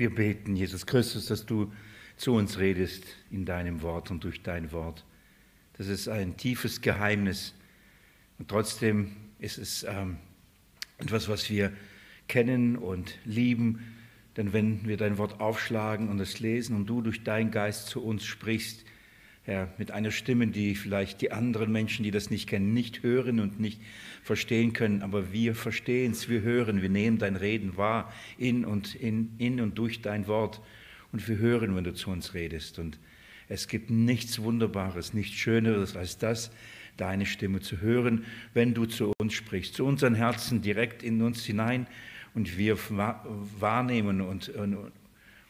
Wir beten, Jesus Christus, dass du zu uns redest in deinem Wort und durch dein Wort. Das ist ein tiefes Geheimnis und trotzdem ist es ähm, etwas, was wir kennen und lieben. Denn wenn wir dein Wort aufschlagen und es lesen und du durch deinen Geist zu uns sprichst, Herr, mit einer Stimme, die vielleicht die anderen Menschen, die das nicht kennen, nicht hören und nicht verstehen können, aber wir verstehen es, wir hören, wir nehmen dein Reden wahr in und, in, in und durch dein Wort. Und wir hören, wenn du zu uns redest. Und es gibt nichts Wunderbares, nichts Schöneres als das, deine Stimme zu hören, wenn du zu uns sprichst, zu unseren Herzen direkt in uns hinein. Und wir wahrnehmen und, und,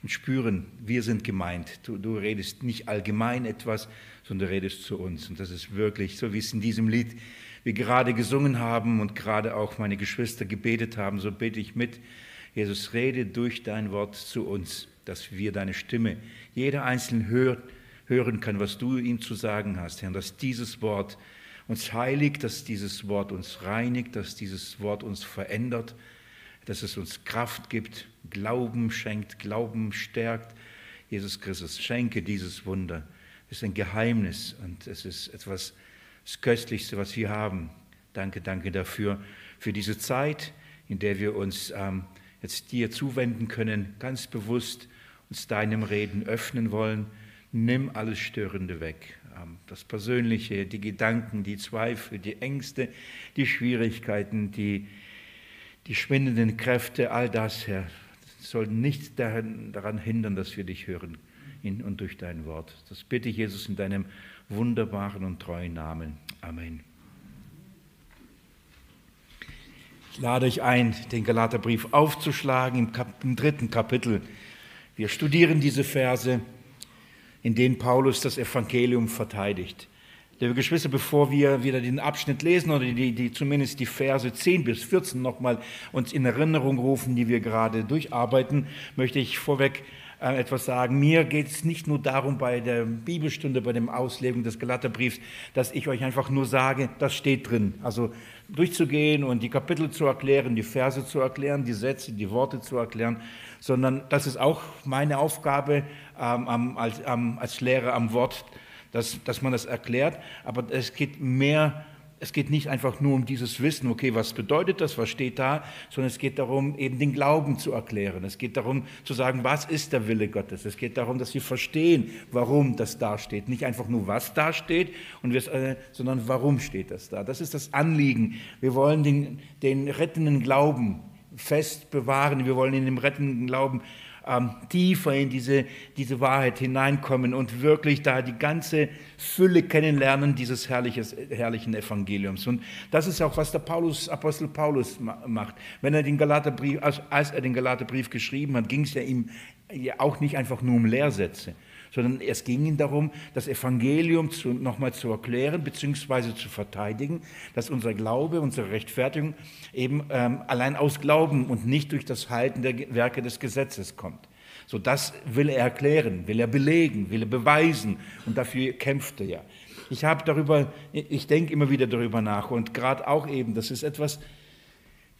und spüren, wir sind gemeint. Du, du, redest nicht allgemein etwas, sondern du redest zu uns. Und das ist wirklich, so wie es in diesem Lied wir gerade gesungen haben und gerade auch meine Geschwister gebetet haben, so bete ich mit. Jesus, rede durch dein Wort zu uns, dass wir deine Stimme, jeder Einzelne hört, hören kann, was du ihm zu sagen hast, Herr, dass dieses Wort uns heiligt, dass dieses Wort uns reinigt, dass dieses Wort uns verändert, dass es uns Kraft gibt, Glauben schenkt, Glauben stärkt. Jesus Christus, schenke dieses Wunder. Es ist ein Geheimnis und es ist etwas das Köstlichste, was wir haben. Danke, danke dafür, für diese Zeit, in der wir uns ähm, jetzt dir zuwenden können, ganz bewusst uns deinem Reden öffnen wollen. Nimm alles Störende weg das Persönliche, die Gedanken, die Zweifel, die Ängste, die Schwierigkeiten, die, die schwindenden Kräfte, all das, Herr, soll nichts daran hindern, dass wir dich hören in und durch dein Wort. Das bitte ich, Jesus, in deinem wunderbaren und treuen Namen. Amen. Ich lade euch ein, den Galaterbrief aufzuschlagen im, Kap im dritten Kapitel. Wir studieren diese Verse in denen Paulus das Evangelium verteidigt. Liebe Geschwister, bevor wir wieder den Abschnitt lesen oder die, die, zumindest die Verse 10 bis 14 nochmal uns in Erinnerung rufen, die wir gerade durcharbeiten, möchte ich vorweg äh, etwas sagen. Mir geht es nicht nur darum bei der Bibelstunde, bei dem Auslegung des Galaterbriefs, dass ich euch einfach nur sage, das steht drin. Also durchzugehen und die Kapitel zu erklären, die Verse zu erklären, die Sätze, die Worte zu erklären, sondern das ist auch meine Aufgabe ähm, als, ähm, als Lehrer am Wort, dass, dass man das erklärt. Aber es geht mehr, es geht nicht einfach nur um dieses Wissen, okay, was bedeutet das, was steht da, sondern es geht darum, eben den Glauben zu erklären. Es geht darum zu sagen, was ist der Wille Gottes. Es geht darum, dass wir verstehen, warum das da steht. Nicht einfach nur, was da steht, und wir, äh, sondern warum steht das da. Das ist das Anliegen. Wir wollen den, den rettenden Glauben fest bewahren. Wir wollen in dem rettenden Glauben ähm, tiefer in diese, diese Wahrheit hineinkommen und wirklich da die ganze Fülle kennenlernen dieses herrliches, herrlichen Evangeliums. Und das ist auch, was der Paulus, Apostel Paulus macht. Wenn er den Galaterbrief, als er den Galaterbrief geschrieben hat, ging es ja ihm ja auch nicht einfach nur um Lehrsätze, sondern es ging ihm darum, das Evangelium zu, nochmal zu erklären bzw. zu verteidigen, dass unser Glaube, unsere Rechtfertigung eben ähm, allein aus Glauben und nicht durch das Halten der Werke des Gesetzes kommt. So das will er erklären, will er belegen, will er beweisen und dafür kämpft er. Ich habe darüber, ich denke immer wieder darüber nach und gerade auch eben, das ist etwas,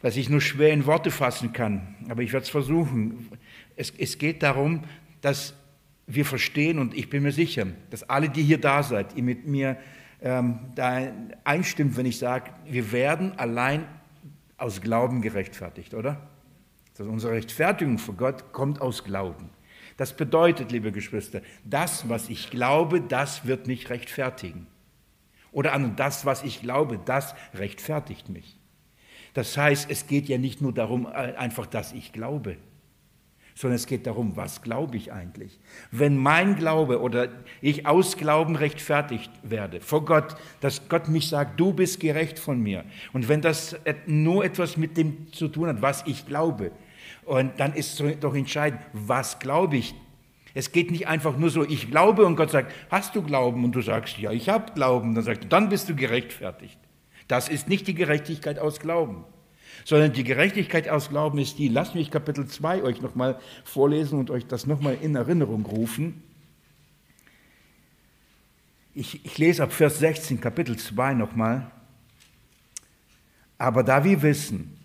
was ich nur schwer in Worte fassen kann, aber ich werde es versuchen. Es, es geht darum, dass wir verstehen und ich bin mir sicher, dass alle, die hier da seid, ihr mit mir ähm, da einstimmt, wenn ich sage, wir werden allein aus Glauben gerechtfertigt, oder? Also unsere Rechtfertigung vor Gott kommt aus Glauben. Das bedeutet, liebe Geschwister, das, was ich glaube, das wird mich rechtfertigen. Oder an das, was ich glaube, das rechtfertigt mich. Das heißt, es geht ja nicht nur darum, äh, einfach, dass ich glaube sondern es geht darum, was glaube ich eigentlich? Wenn mein Glaube oder ich aus Glauben rechtfertigt werde vor Gott, dass Gott mich sagt, du bist gerecht von mir. Und wenn das nur etwas mit dem zu tun hat, was ich glaube, und dann ist doch entscheidend, was glaube ich? Es geht nicht einfach nur so, ich glaube und Gott sagt, hast du Glauben? Und du sagst, ja, ich habe Glauben. Dann sagt dann bist du gerechtfertigt. Das ist nicht die Gerechtigkeit aus Glauben sondern die Gerechtigkeit aus Glauben ist die. Lasst mich Kapitel 2 euch nochmal vorlesen und euch das nochmal in Erinnerung rufen. Ich, ich lese ab Vers 16, Kapitel 2 nochmal. Aber da wir wissen,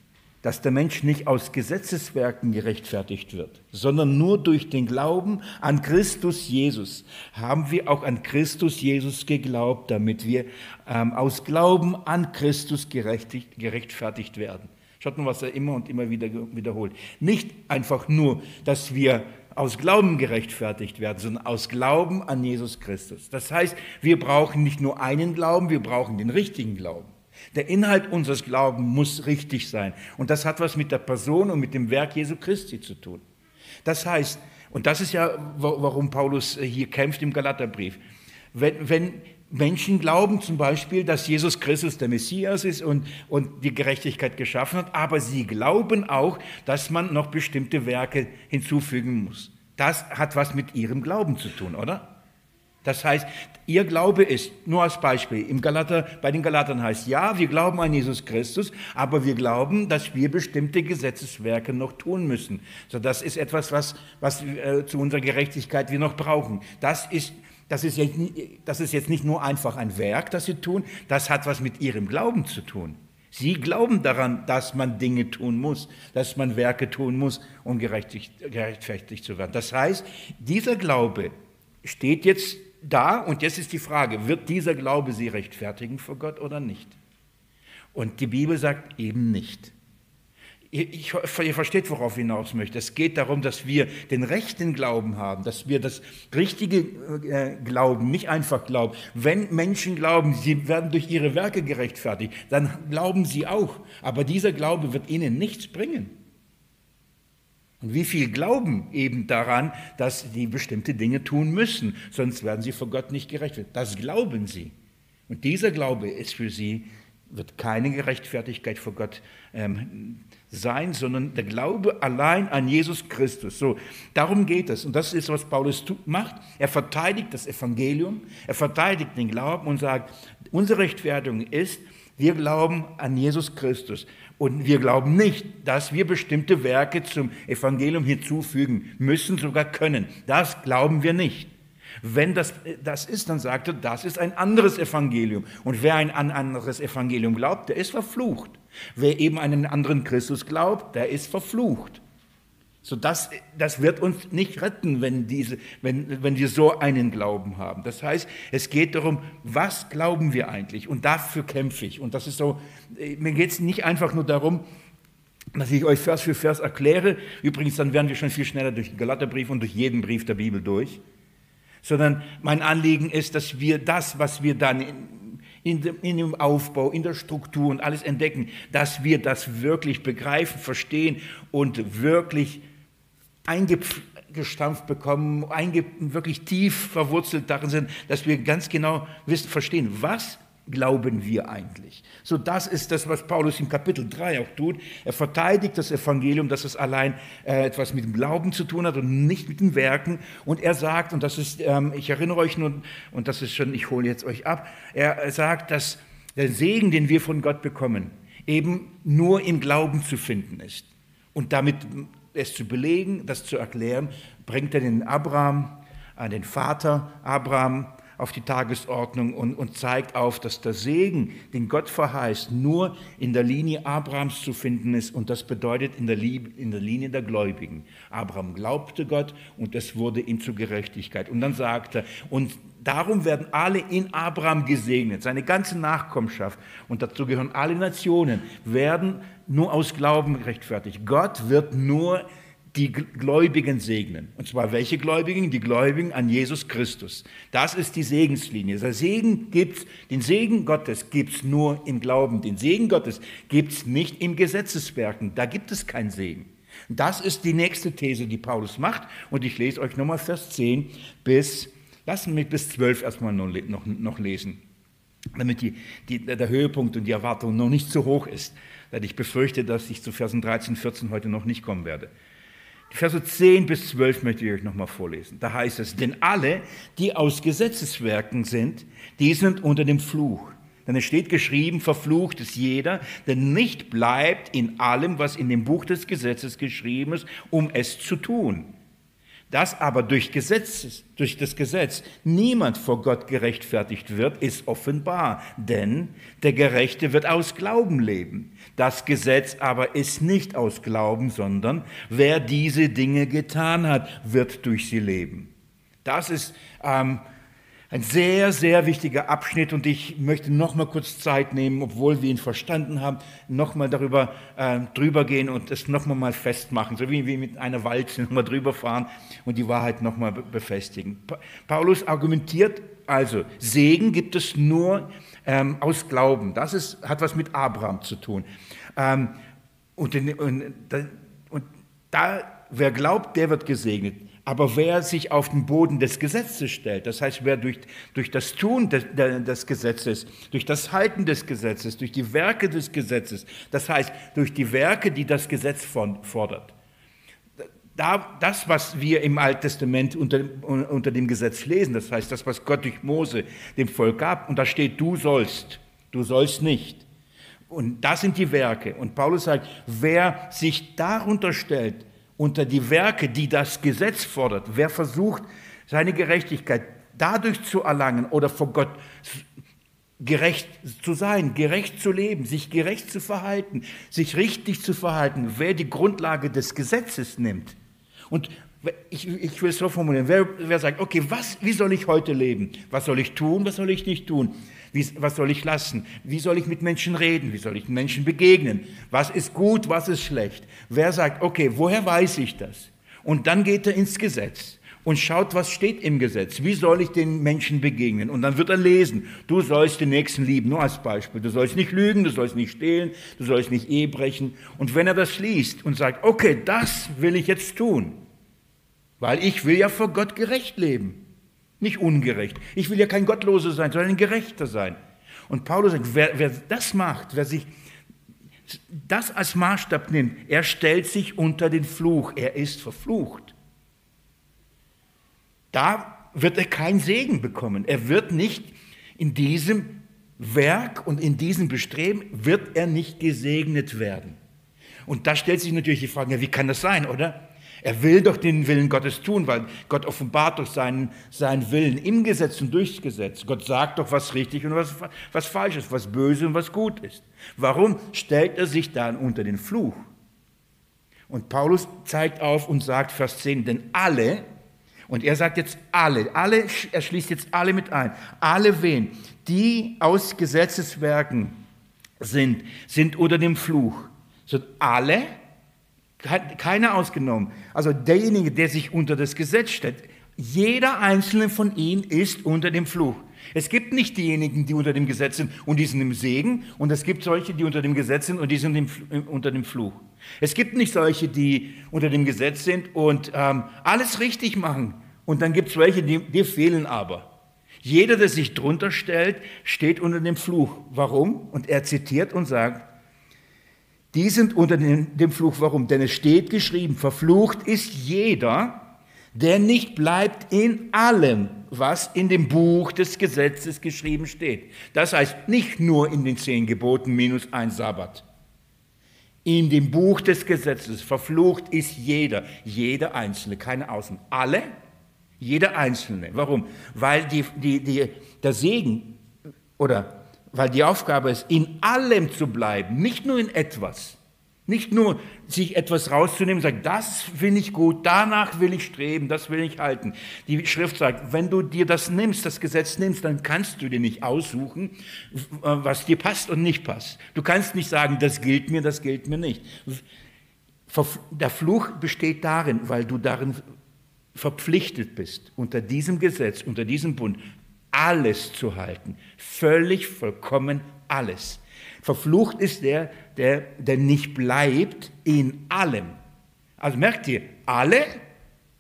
dass der Mensch nicht aus Gesetzeswerken gerechtfertigt wird, sondern nur durch den Glauben an Christus Jesus haben wir auch an Christus Jesus geglaubt, damit wir ähm, aus Glauben an Christus gerechtfertigt werden. Schaut mal, was er immer und immer wieder wiederholt. Nicht einfach nur, dass wir aus Glauben gerechtfertigt werden, sondern aus Glauben an Jesus Christus. Das heißt, wir brauchen nicht nur einen Glauben, wir brauchen den richtigen Glauben. Der Inhalt unseres Glaubens muss richtig sein. Und das hat was mit der Person und mit dem Werk Jesu Christi zu tun. Das heißt, und das ist ja, warum Paulus hier kämpft im Galaterbrief, wenn, wenn Menschen glauben zum Beispiel, dass Jesus Christus der Messias ist und, und die Gerechtigkeit geschaffen hat, aber sie glauben auch, dass man noch bestimmte Werke hinzufügen muss. Das hat was mit ihrem Glauben zu tun, oder? Das heißt, ihr Glaube ist, nur als Beispiel, im Galater, bei den Galatern heißt, ja, wir glauben an Jesus Christus, aber wir glauben, dass wir bestimmte Gesetzeswerke noch tun müssen. So, das ist etwas, was, was äh, zu unserer Gerechtigkeit wir noch brauchen. Das ist, das, ist jetzt, das ist jetzt nicht nur einfach ein Werk, das sie tun, das hat was mit ihrem Glauben zu tun. Sie glauben daran, dass man Dinge tun muss, dass man Werke tun muss, um gerechtfertigt zu werden. Das heißt, dieser Glaube steht jetzt da und jetzt ist die Frage, wird dieser Glaube sie rechtfertigen vor Gott oder nicht? Und die Bibel sagt eben nicht. Ihr, ihr versteht, worauf ich hinaus möchte. Es geht darum, dass wir den rechten Glauben haben, dass wir das richtige äh, Glauben, nicht einfach glauben. Wenn Menschen glauben, sie werden durch ihre Werke gerechtfertigt, dann glauben sie auch. Aber dieser Glaube wird ihnen nichts bringen. Und wie viel glauben eben daran, dass sie bestimmte Dinge tun müssen, sonst werden sie vor Gott nicht gerechtfertigt. Das glauben sie. Und dieser Glaube ist für sie, wird keine Gerechtfertigkeit vor Gott ähm, sein, sondern der Glaube allein an Jesus Christus. So, darum geht es. Und das ist, was Paulus macht. Er verteidigt das Evangelium, er verteidigt den Glauben und sagt, unsere Rechtfertigung ist, wir glauben an Jesus Christus. Und wir glauben nicht, dass wir bestimmte Werke zum Evangelium hinzufügen müssen, sogar können. Das glauben wir nicht. Wenn das das ist, dann sagt er, das ist ein anderes Evangelium. Und wer ein anderes Evangelium glaubt, der ist verflucht. Wer eben einen anderen Christus glaubt, der ist verflucht. So das, das wird uns nicht retten, wenn, diese, wenn, wenn wir so einen Glauben haben. Das heißt, es geht darum, was glauben wir eigentlich? Und dafür kämpfe ich. Und das ist so, äh, mir geht es nicht einfach nur darum, dass ich euch Vers für Vers erkläre. Übrigens, dann werden wir schon viel schneller durch den Galaterbrief und durch jeden Brief der Bibel durch. Sondern mein Anliegen ist, dass wir das, was wir dann in, dem, in dem Aufbau, in der Struktur und alles entdecken, dass wir das wirklich begreifen, verstehen und wirklich eingestampft bekommen, einge, wirklich tief verwurzelt darin sind, dass wir ganz genau wissen, verstehen, was glauben wir eigentlich? So, das ist das, was Paulus im Kapitel 3 auch tut. Er verteidigt das Evangelium, dass es allein äh, etwas mit dem Glauben zu tun hat und nicht mit den Werken. Und er sagt, und das ist, ähm, ich erinnere euch nun, und das ist schon, ich hole jetzt euch ab, er sagt, dass der Segen, den wir von Gott bekommen, eben nur im Glauben zu finden ist. Und damit es zu belegen, das zu erklären, bringt er den Abraham, an den Vater Abraham auf die Tagesordnung und, und, zeigt auf, dass der Segen, den Gott verheißt, nur in der Linie Abrahams zu finden ist und das bedeutet in der, Liebe, in der Linie der Gläubigen. Abraham glaubte Gott und es wurde ihm zur Gerechtigkeit. Und dann sagt er, und darum werden alle in Abraham gesegnet, seine ganze Nachkommenschaft und dazu gehören alle Nationen, werden nur aus Glauben gerechtfertigt. Gott wird nur die Gläubigen segnen. Und zwar welche Gläubigen? Die Gläubigen an Jesus Christus. Das ist die Segenslinie. Der Segen gibt's, den Segen Gottes gibt es nur im Glauben. Den Segen Gottes gibt es nicht im Gesetzeswerken. Da gibt es keinen Segen. Das ist die nächste These, die Paulus macht. Und ich lese euch nochmal Vers 10 bis, lassen mich bis 12 erstmal noch, noch, lesen, damit die, die, der Höhepunkt und die Erwartung noch nicht zu hoch ist. Denn ich befürchte, dass ich zu Versen 13, 14 heute noch nicht kommen werde. Die Verse 10 bis 12 möchte ich euch nochmal vorlesen. Da heißt es, denn alle, die aus Gesetzeswerken sind, die sind unter dem Fluch. Denn es steht geschrieben, verflucht ist jeder, der nicht bleibt in allem, was in dem Buch des Gesetzes geschrieben ist, um es zu tun. Dass aber durch, Gesetz, durch das Gesetz niemand vor Gott gerechtfertigt wird, ist offenbar, denn der Gerechte wird aus Glauben leben. Das Gesetz aber ist nicht aus Glauben, sondern wer diese Dinge getan hat, wird durch sie leben. Das ist ähm, ein sehr, sehr wichtiger Abschnitt und ich möchte noch mal kurz Zeit nehmen, obwohl wir ihn verstanden haben, noch mal darüber äh, drüber gehen und es noch mal, mal festmachen, so wie wir mit einer Walze noch mal drüber fahren und die Wahrheit noch mal befestigen. Pa Paulus argumentiert also, Segen gibt es nur ähm, aus Glauben. Das ist, hat was mit Abraham zu tun. Ähm, und, und, und da, wer glaubt, der wird gesegnet. Aber wer sich auf den Boden des Gesetzes stellt, das heißt, wer durch, durch das Tun des, des, Gesetzes, durch das Halten des Gesetzes, durch die Werke des Gesetzes, das heißt, durch die Werke, die das Gesetz fordert, da, das, was wir im Alten Testament unter, unter dem Gesetz lesen, das heißt, das, was Gott durch Mose dem Volk gab, und da steht, du sollst, du sollst nicht. Und das sind die Werke. Und Paulus sagt, wer sich darunter stellt, unter die Werke, die das Gesetz fordert. Wer versucht, seine Gerechtigkeit dadurch zu erlangen oder vor Gott gerecht zu sein, gerecht zu leben, sich gerecht zu verhalten, sich richtig zu verhalten, wer die Grundlage des Gesetzes nimmt. Und ich, ich will es so formulieren, wer, wer sagt, okay, was, wie soll ich heute leben? Was soll ich tun, was soll ich nicht tun? Wie, was soll ich lassen? Wie soll ich mit Menschen reden? Wie soll ich Menschen begegnen? Was ist gut, was ist schlecht? Wer sagt, okay, woher weiß ich das? Und dann geht er ins Gesetz und schaut, was steht im Gesetz. Wie soll ich den Menschen begegnen? Und dann wird er lesen, du sollst den Nächsten lieben, nur als Beispiel. Du sollst nicht lügen, du sollst nicht stehlen, du sollst nicht Ehe brechen. Und wenn er das liest und sagt, okay, das will ich jetzt tun, weil ich will ja vor Gott gerecht leben. Nicht ungerecht. Ich will ja kein Gottloser sein, sondern ein Gerechter sein. Und Paulus sagt, wer, wer das macht, wer sich das als Maßstab nimmt, er stellt sich unter den Fluch. Er ist verflucht. Da wird er keinen Segen bekommen. Er wird nicht in diesem Werk und in diesem Bestreben, wird er nicht gesegnet werden. Und da stellt sich natürlich die Frage, wie kann das sein, oder? Er will doch den Willen Gottes tun, weil Gott offenbart doch seinen, seinen Willen im Gesetz und durchs Gesetz. Gott sagt doch, was richtig und was, was falsch ist, was böse und was gut ist. Warum stellt er sich dann unter den Fluch? Und Paulus zeigt auf und sagt, Vers 10, denn alle, und er sagt jetzt alle, alle, er schließt jetzt alle mit ein, alle wen, die aus Gesetzeswerken sind, sind unter dem Fluch. Sind alle, keiner ausgenommen. Also derjenige, der sich unter das Gesetz stellt, jeder einzelne von ihnen ist unter dem Fluch. Es gibt nicht diejenigen, die unter dem Gesetz sind und die sind im Segen, und es gibt solche, die unter dem Gesetz sind und die sind im, unter dem Fluch. Es gibt nicht solche, die unter dem Gesetz sind und ähm, alles richtig machen, und dann gibt es welche, die, die fehlen aber. Jeder, der sich drunter stellt, steht unter dem Fluch. Warum? Und er zitiert und sagt, die sind unter dem Fluch. Warum? Denn es steht geschrieben, verflucht ist jeder, der nicht bleibt in allem, was in dem Buch des Gesetzes geschrieben steht. Das heißt nicht nur in den zehn Geboten minus ein Sabbat. In dem Buch des Gesetzes verflucht ist jeder, jeder Einzelne, keine Außen. Alle, jeder Einzelne. Warum? Weil die, die, die, der Segen oder weil die Aufgabe ist, in allem zu bleiben, nicht nur in etwas. Nicht nur sich etwas rauszunehmen sagen, das finde ich gut, danach will ich streben, das will ich halten. Die Schrift sagt, wenn du dir das nimmst, das Gesetz nimmst, dann kannst du dir nicht aussuchen, was dir passt und nicht passt. Du kannst nicht sagen, das gilt mir, das gilt mir nicht. Der Fluch besteht darin, weil du darin verpflichtet bist, unter diesem Gesetz, unter diesem Bund, alles zu halten. Völlig, vollkommen alles. Verflucht ist der, der, der nicht bleibt in allem. Also merkt ihr, alle,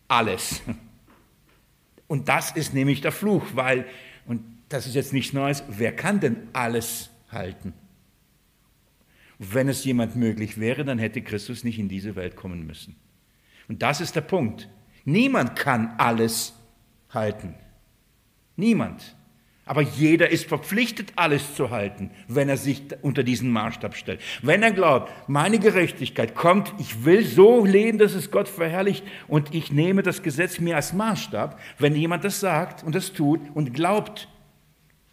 alles. Und das ist nämlich der Fluch, weil, und das ist jetzt nichts Neues, wer kann denn alles halten? Wenn es jemand möglich wäre, dann hätte Christus nicht in diese Welt kommen müssen. Und das ist der Punkt. Niemand kann alles halten. Niemand. Aber jeder ist verpflichtet, alles zu halten, wenn er sich unter diesen Maßstab stellt. Wenn er glaubt, meine Gerechtigkeit kommt, ich will so leben, dass es Gott verherrlicht und ich nehme das Gesetz mir als Maßstab, wenn jemand das sagt und das tut und glaubt,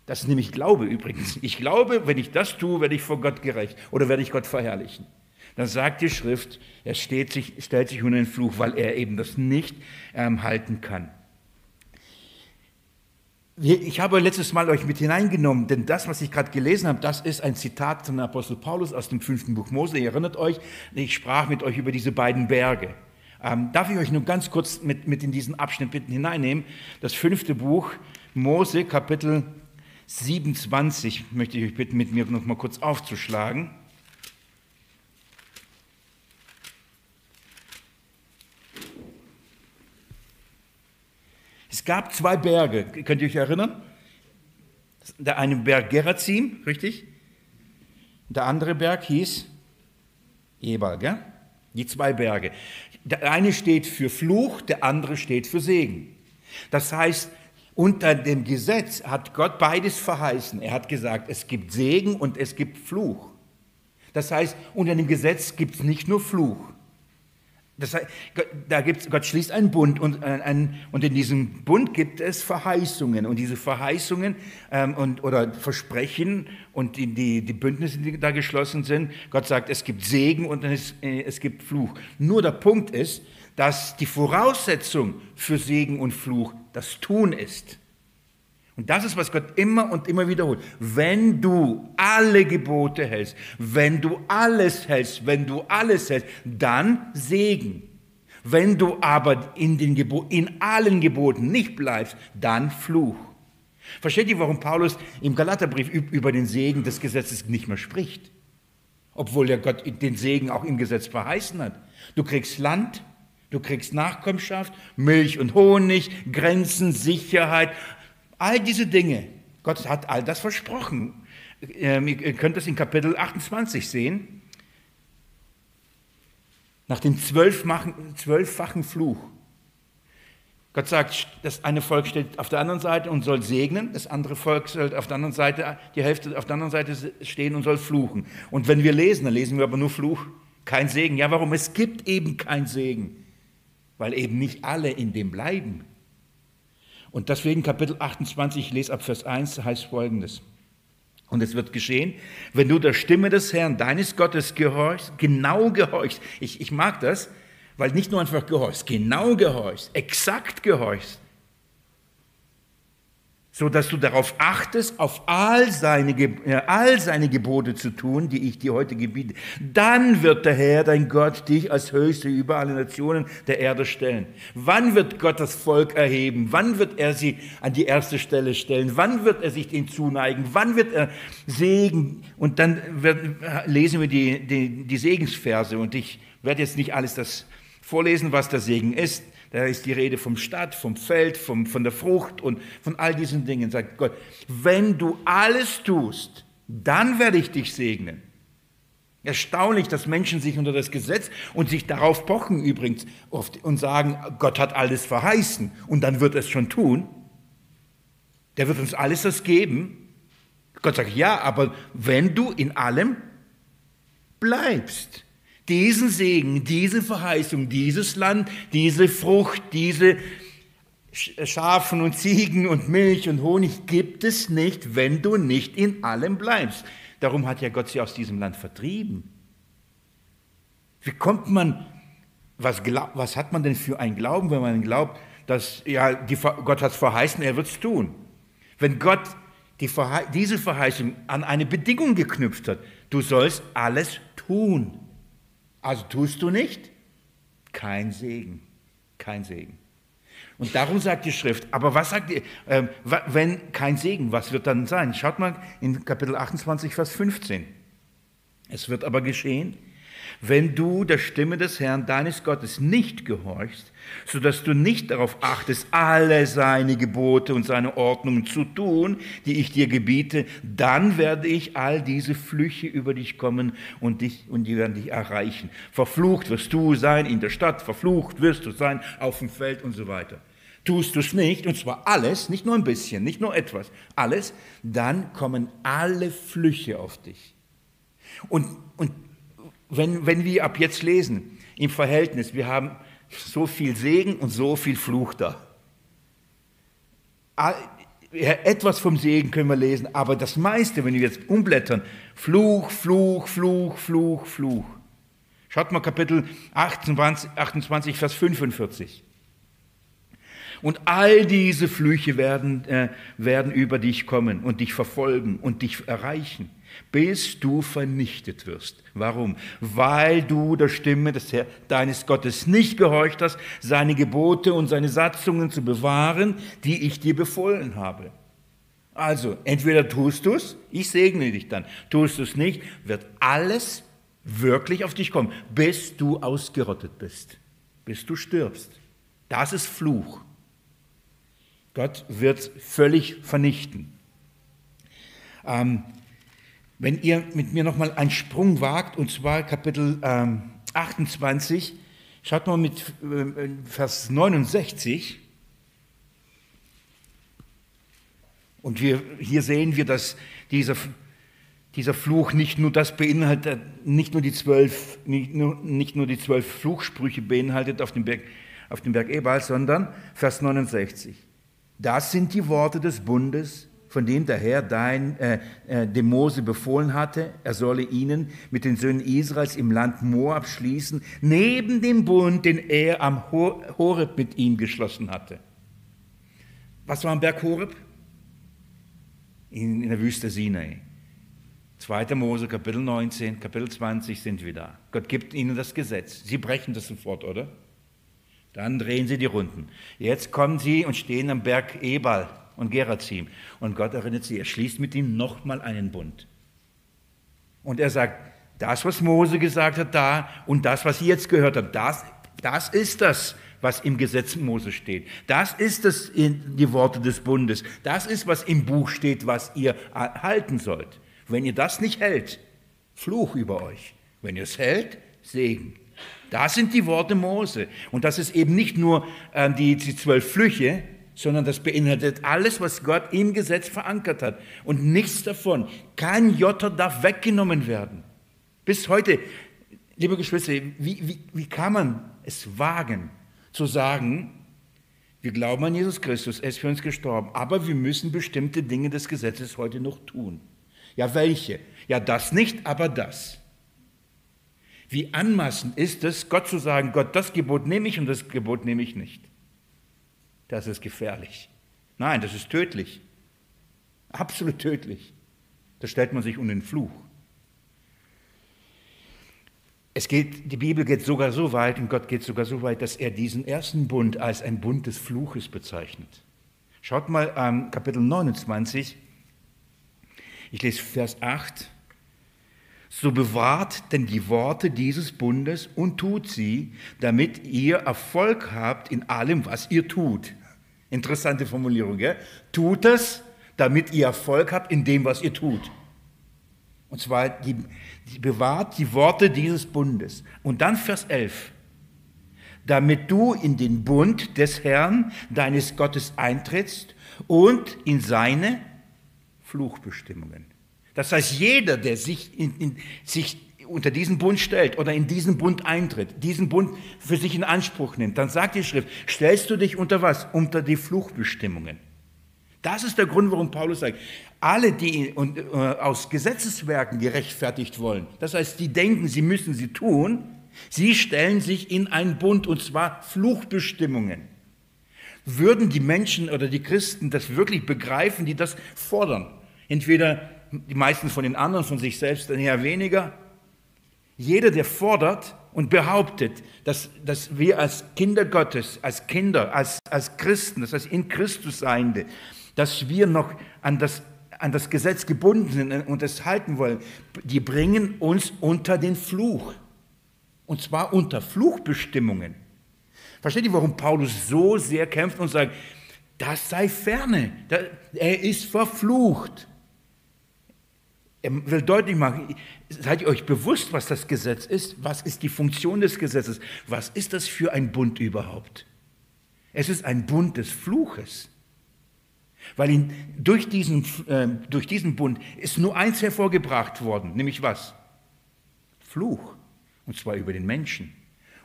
das ist nämlich Glaube übrigens. Ich glaube, wenn ich das tue, werde ich vor Gott gerecht oder werde ich Gott verherrlichen. Dann sagt die Schrift, er sich, stellt sich unter den Fluch, weil er eben das nicht ähm, halten kann. Ich habe letztes Mal euch mit hineingenommen, denn das, was ich gerade gelesen habe, das ist ein Zitat von Apostel Paulus aus dem fünften Buch Mose. Ihr erinnert euch, ich sprach mit euch über diese beiden Berge. Ähm, darf ich euch nur ganz kurz mit, mit in diesen Abschnitt bitten hineinnehmen? Das fünfte Buch Mose, Kapitel 27, möchte ich euch bitten, mit mir noch mal kurz aufzuschlagen. Es gab zwei Berge, könnt ihr euch erinnern? Der eine Berg Gerazim, richtig? Der andere Berg hieß Ebal, gell? Die zwei Berge. Der eine steht für Fluch, der andere steht für Segen. Das heißt, unter dem Gesetz hat Gott beides verheißen. Er hat gesagt, es gibt Segen und es gibt Fluch. Das heißt, unter dem Gesetz gibt es nicht nur Fluch. Das heißt, da gibt's, Gott schließt einen Bund und, äh, ein, und in diesem Bund gibt es Verheißungen. Und diese Verheißungen ähm, und, oder Versprechen und die, die, die, Bündnisse, die da geschlossen sind, Gott sagt, es gibt Segen und es, äh, es gibt Fluch. Nur der Punkt ist, dass die Voraussetzung für Segen und Fluch das Tun ist. Und das ist, was Gott immer und immer wiederholt. Wenn du alle Gebote hältst, wenn du alles hältst, wenn du alles hältst, dann Segen. Wenn du aber in, den Gebo in allen Geboten nicht bleibst, dann Fluch. Versteht ihr, warum Paulus im Galaterbrief über den Segen des Gesetzes nicht mehr spricht? Obwohl der Gott den Segen auch im Gesetz verheißen hat. Du kriegst Land, du kriegst Nachkommenschaft, Milch und Honig, Grenzen, Sicherheit, All diese Dinge, Gott hat all das versprochen. Ähm, ihr könnt das in Kapitel 28 sehen. Nach dem zwölffachen Fluch. Gott sagt, das eine Volk steht auf der anderen Seite und soll segnen, das andere Volk soll auf der anderen Seite, die Hälfte auf der anderen Seite stehen und soll fluchen. Und wenn wir lesen, dann lesen wir aber nur Fluch, kein Segen. Ja, warum? Es gibt eben kein Segen, weil eben nicht alle in dem bleiben. Und deswegen Kapitel 28, ich lese ab Vers 1, heißt folgendes. Und es wird geschehen, wenn du der Stimme des Herrn, deines Gottes gehorchst, genau gehorchst. Ich, ich mag das, weil nicht nur einfach gehorchst, genau gehorchst, exakt gehorchst, so dass du darauf achtest, auf all seine, all seine Gebote zu tun, die ich dir heute gebiete. Dann wird der Herr, dein Gott, dich als Höchste über alle Nationen der Erde stellen. Wann wird Gott das Volk erheben? Wann wird er sie an die erste Stelle stellen? Wann wird er sich ihnen zuneigen? Wann wird er Segen? Und dann wird, lesen wir die, die, die Segensverse und ich werde jetzt nicht alles das vorlesen, was der Segen ist. Da ist die Rede vom Stadt, vom Feld, vom, von der Frucht und von all diesen Dingen. Sagt Gott, wenn du alles tust, dann werde ich dich segnen. Erstaunlich, dass Menschen sich unter das Gesetz und sich darauf pochen übrigens oft und sagen, Gott hat alles verheißen und dann wird es schon tun. Der wird uns alles das geben. Gott sagt, ja, aber wenn du in allem bleibst diesen Segen, diese Verheißung, dieses Land, diese Frucht, diese Schafen und Ziegen und Milch und Honig gibt es nicht, wenn du nicht in allem bleibst. Darum hat ja Gott sie aus diesem Land vertrieben. Wie kommt man, was, was hat man denn für einen Glauben, wenn man glaubt, dass ja, die, Gott hat es verheißen, er wird es tun. Wenn Gott die Verhe diese Verheißung an eine Bedingung geknüpft hat, du sollst alles tun. Also tust du nicht? Kein Segen, kein Segen. Und darum sagt die Schrift, aber was sagt ihr, äh, wenn kein Segen, was wird dann sein? Schaut mal in Kapitel 28, Vers 15. Es wird aber geschehen, wenn du der Stimme des Herrn, deines Gottes, nicht gehorchst, so dass du nicht darauf achtest, alle seine Gebote und seine Ordnungen zu tun, die ich dir gebiete, dann werde ich all diese Flüche über dich kommen und, dich, und die werden dich erreichen. Verflucht wirst du sein in der Stadt, verflucht wirst du sein auf dem Feld und so weiter. Tust du es nicht, und zwar alles, nicht nur ein bisschen, nicht nur etwas, alles, dann kommen alle Flüche auf dich. Und, und wenn, wenn wir ab jetzt lesen, im Verhältnis, wir haben so viel Segen und so viel Fluch da. Etwas vom Segen können wir lesen, aber das meiste, wenn wir jetzt umblättern, Fluch, Fluch, Fluch, Fluch, Fluch. Schaut mal Kapitel 28, 28 Vers 45. Und all diese Flüche werden, äh, werden über dich kommen und dich verfolgen und dich erreichen, bis du vernichtet wirst. Warum? Weil du der Stimme des Herr, deines Gottes nicht gehorcht hast, seine Gebote und seine Satzungen zu bewahren, die ich dir befohlen habe. Also, entweder tust du es, ich segne dich dann. Tust du es nicht, wird alles wirklich auf dich kommen, bis du ausgerottet bist, bis du stirbst. Das ist Fluch. Gott wird völlig vernichten. Ähm, wenn ihr mit mir nochmal einen Sprung wagt, und zwar Kapitel ähm, 28, schaut mal mit äh, Vers 69. Und wir, hier sehen wir, dass dieser, dieser Fluch nicht nur das beinhaltet, nicht nur die zwölf, nicht nur, nicht nur die zwölf Fluchsprüche beinhaltet auf dem Berg, auf dem Berg Ebal, sondern Vers 69. Das sind die Worte des Bundes, von dem der Herr dein, äh, äh, dem Mose befohlen hatte, er solle ihnen mit den Söhnen Israels im Land Moab schließen, neben dem Bund, den er am Horeb mit ihm geschlossen hatte. Was war am Berg Horeb? In, in der Wüste Sinai. 2. Mose, Kapitel 19, Kapitel 20 sind wir da. Gott gibt ihnen das Gesetz. Sie brechen das sofort, oder? Dann drehen sie die Runden. Jetzt kommen sie und stehen am Berg Ebal und Gerazim. Und Gott erinnert sie, er schließt mit ihnen nochmal einen Bund. Und er sagt, das, was Mose gesagt hat da und das, was ihr jetzt gehört habt, das, das ist das, was im Gesetz Mose steht. Das ist das, die Worte des Bundes. Das ist, was im Buch steht, was ihr halten sollt. Wenn ihr das nicht hält, Fluch über euch. Wenn ihr es hält, Segen. Das sind die Worte Mose. Und das ist eben nicht nur äh, die, die zwölf Flüche, sondern das beinhaltet alles, was Gott im Gesetz verankert hat. Und nichts davon, kein Jota darf weggenommen werden. Bis heute, liebe Geschwister, wie, wie, wie kann man es wagen zu sagen, wir glauben an Jesus Christus, er ist für uns gestorben, aber wir müssen bestimmte Dinge des Gesetzes heute noch tun. Ja, welche? Ja, das nicht, aber das. Wie anmaßend ist es, Gott zu sagen, Gott, das Gebot nehme ich und das Gebot nehme ich nicht. Das ist gefährlich. Nein, das ist tödlich. Absolut tödlich. Da stellt man sich unter den Fluch. Es geht, die Bibel geht sogar so weit und Gott geht sogar so weit, dass er diesen ersten Bund als ein Bund des Fluches bezeichnet. Schaut mal am Kapitel 29, ich lese Vers 8 so bewahrt denn die Worte dieses Bundes und tut sie, damit ihr Erfolg habt in allem, was ihr tut. Interessante Formulierung, gell? Tut es, damit ihr Erfolg habt in dem, was ihr tut. Und zwar, die, die bewahrt die Worte dieses Bundes. Und dann Vers 11. Damit du in den Bund des Herrn, deines Gottes, eintrittst und in seine Fluchbestimmungen. Das heißt, jeder, der sich, in, in, sich unter diesen Bund stellt oder in diesen Bund eintritt, diesen Bund für sich in Anspruch nimmt, dann sagt die Schrift, stellst du dich unter was? Unter die Fluchbestimmungen. Das ist der Grund, warum Paulus sagt, alle, die äh, aus Gesetzeswerken gerechtfertigt wollen, das heißt, die denken, sie müssen sie tun, sie stellen sich in einen Bund, und zwar Fluchbestimmungen. Würden die Menschen oder die Christen das wirklich begreifen, die das fordern? Entweder die meisten von den anderen, von sich selbst dann eher weniger. Jeder, der fordert und behauptet, dass, dass wir als Kinder Gottes, als Kinder, als, als Christen, das heißt in Christus Seiende, dass wir noch an das, an das Gesetz gebunden sind und es halten wollen, die bringen uns unter den Fluch. Und zwar unter Fluchbestimmungen. Versteht ihr, warum Paulus so sehr kämpft und sagt, das sei ferne, er ist verflucht. Er will deutlich machen, seid ihr euch bewusst, was das Gesetz ist? Was ist die Funktion des Gesetzes? Was ist das für ein Bund überhaupt? Es ist ein Bund des Fluches. Weil ihn, durch, diesen, äh, durch diesen Bund ist nur eins hervorgebracht worden, nämlich was? Fluch. Und zwar über den Menschen.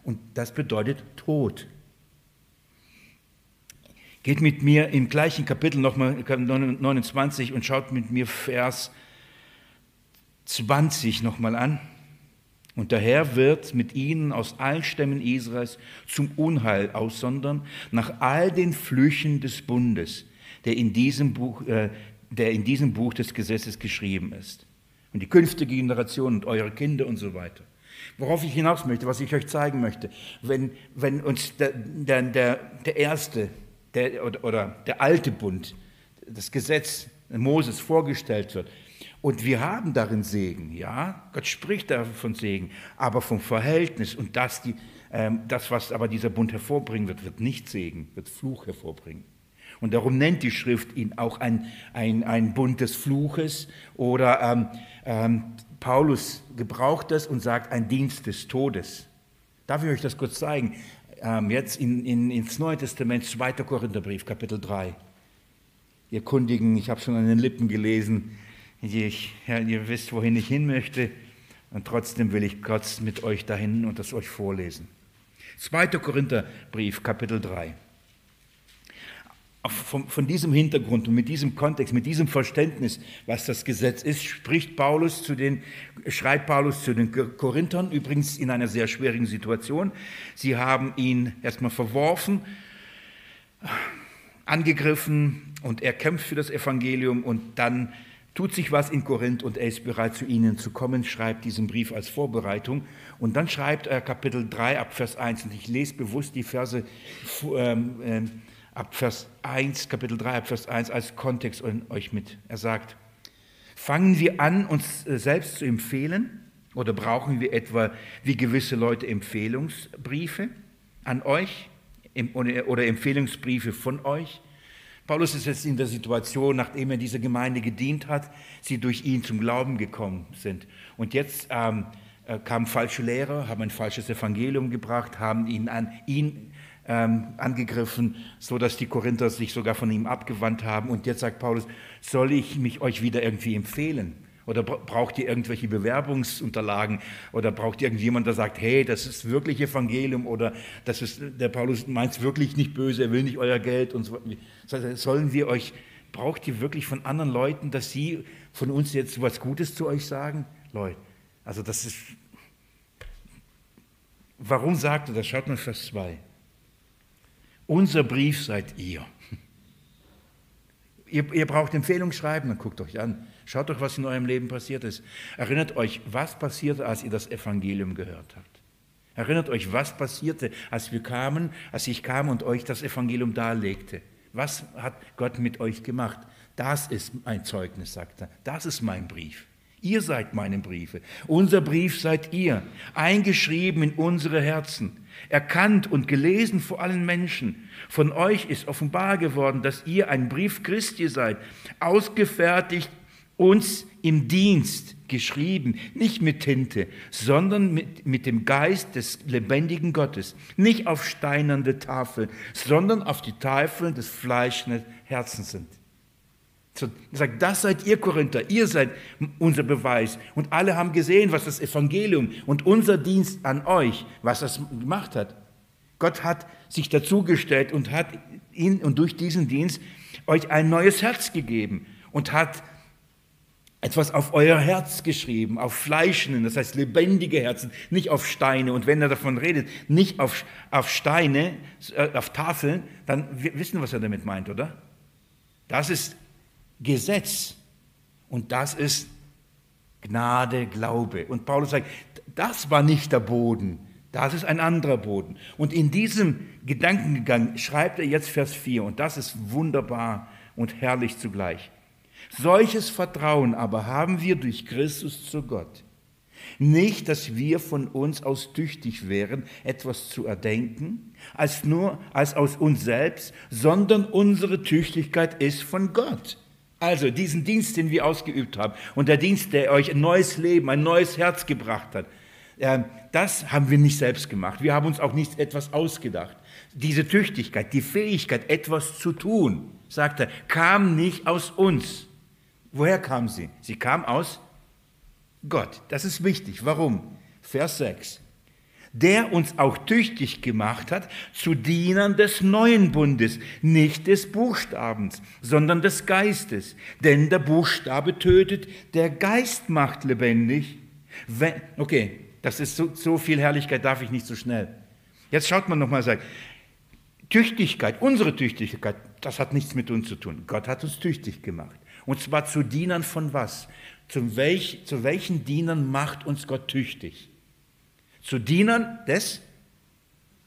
Und das bedeutet Tod. Geht mit mir im gleichen Kapitel nochmal 29 und schaut mit mir Vers 20 nochmal an. Und der Herr wird mit ihnen aus allen Stämmen Israels zum Unheil aussondern, nach all den Flüchen des Bundes, der in diesem Buch, äh, der in diesem Buch des Gesetzes geschrieben ist. Und die künftige Generation und eure Kinder und so weiter. Worauf ich hinaus möchte, was ich euch zeigen möchte, wenn, wenn uns der, der, der, der erste der, oder, oder der alte Bund, das Gesetz Moses vorgestellt wird, und wir haben darin Segen, ja, Gott spricht da von Segen, aber vom Verhältnis und das, die, ähm, das, was aber dieser Bund hervorbringen wird, wird nicht Segen, wird Fluch hervorbringen. Und darum nennt die Schrift ihn auch ein, ein, ein Bund des Fluches oder ähm, ähm, Paulus gebraucht das und sagt ein Dienst des Todes. Darf ich euch das kurz zeigen? Ähm, jetzt in, in, ins Neue Testament, 2. Korintherbrief, Kapitel 3. Ihr Kundigen, ich habe schon an den Lippen gelesen, ich, ja, ihr wisst, wohin ich hin möchte, und trotzdem will ich kurz mit euch dahin und das euch vorlesen. 2. Korintherbrief, Kapitel 3 von, von, diesem Hintergrund und mit diesem Kontext, mit diesem Verständnis, was das Gesetz ist, spricht Paulus zu den, schreibt Paulus zu den Korinthern, übrigens in einer sehr schwierigen Situation. Sie haben ihn erstmal verworfen, angegriffen und er kämpft für das Evangelium und dann tut sich was in Korinth und er ist bereit, zu ihnen zu kommen, schreibt diesen Brief als Vorbereitung. Und dann schreibt er Kapitel 3 ab Vers 1 und ich lese bewusst die Verse ähm, ähm, ab Vers 1, Kapitel 3, ab Vers 1 als Kontext euch mit. Er sagt, fangen wir an, uns äh, selbst zu empfehlen oder brauchen wir etwa wie gewisse Leute Empfehlungsbriefe an euch oder Empfehlungsbriefe von euch? Paulus ist jetzt in der Situation, nachdem er dieser Gemeinde gedient hat, sie durch ihn zum Glauben gekommen sind. Und jetzt ähm, äh, kamen falsche Lehrer, haben ein falsches Evangelium gebracht, haben ihn an ihn ähm, angegriffen, so dass die Korinther sich sogar von ihm abgewandt haben. Und jetzt sagt Paulus, soll ich mich euch wieder irgendwie empfehlen? Oder braucht ihr irgendwelche Bewerbungsunterlagen? Oder braucht irgendjemand, der sagt, hey, das ist wirklich Evangelium? Oder das ist, der Paulus meint es wirklich nicht böse, er will nicht euer Geld und so. Sollen wir euch, braucht ihr wirklich von anderen Leuten, dass sie von uns jetzt was Gutes zu euch sagen? Leute, also das ist, warum sagt er das? Schaut mal Vers 2. Unser Brief seid ihr. Ihr, ihr braucht Empfehlung schreiben, dann guckt euch an. Schaut doch, was in eurem Leben passiert ist. Erinnert euch, was passierte, als ihr das Evangelium gehört habt. Erinnert euch, was passierte, als wir kamen, als ich kam und euch das Evangelium darlegte. Was hat Gott mit euch gemacht? Das ist mein Zeugnis, sagt er. Das ist mein Brief. Ihr seid meine Briefe. Unser Brief seid ihr, eingeschrieben in unsere Herzen, erkannt und gelesen vor allen Menschen. Von euch ist offenbar geworden, dass ihr ein Brief Christi seid, ausgefertigt uns im Dienst geschrieben, nicht mit Tinte, sondern mit, mit dem Geist des lebendigen Gottes, nicht auf steinernde Tafeln, sondern auf die Tafeln des fleischenden Herzens sind. Er sagt, das seid ihr Korinther, ihr seid unser Beweis. Und alle haben gesehen, was das Evangelium und unser Dienst an euch, was das gemacht hat. Gott hat sich dazugestellt und hat ihn und durch diesen Dienst euch ein neues Herz gegeben und hat etwas auf euer Herz geschrieben, auf Fleischenden, das heißt lebendige Herzen, nicht auf Steine. Und wenn er davon redet, nicht auf, auf Steine, äh, auf Tafeln, dann wissen wir, was er damit meint, oder? Das ist Gesetz. Und das ist Gnade, Glaube. Und Paulus sagt, das war nicht der Boden, das ist ein anderer Boden. Und in diesem Gedankengang schreibt er jetzt Vers 4, und das ist wunderbar und herrlich zugleich. Solches Vertrauen aber haben wir durch Christus zu Gott. Nicht, dass wir von uns aus tüchtig wären, etwas zu erdenken, als nur als aus uns selbst, sondern unsere Tüchtigkeit ist von Gott also diesen Dienst, den wir ausgeübt haben und der Dienst, der euch ein neues Leben, ein neues Herz gebracht hat, das haben wir nicht selbst gemacht. Wir haben uns auch nicht etwas ausgedacht, diese Tüchtigkeit, die Fähigkeit, etwas zu tun, sagt er, kam nicht aus uns. Woher kam sie? Sie kam aus Gott. Das ist wichtig. Warum? Vers 6 der uns auch tüchtig gemacht hat zu Dienern des neuen Bundes, nicht des Buchstabens, sondern des Geistes. Denn der Buchstabe tötet, der Geist macht lebendig. Wenn, okay, das ist so, so viel Herrlichkeit, darf ich nicht so schnell. Jetzt schaut man nochmal, sagt, Tüchtigkeit, unsere Tüchtigkeit, das hat nichts mit uns zu tun. Gott hat uns tüchtig gemacht. Und zwar zu Dienern von was? Zu, welch, zu welchen Dienern macht uns Gott tüchtig? Zu Dienern des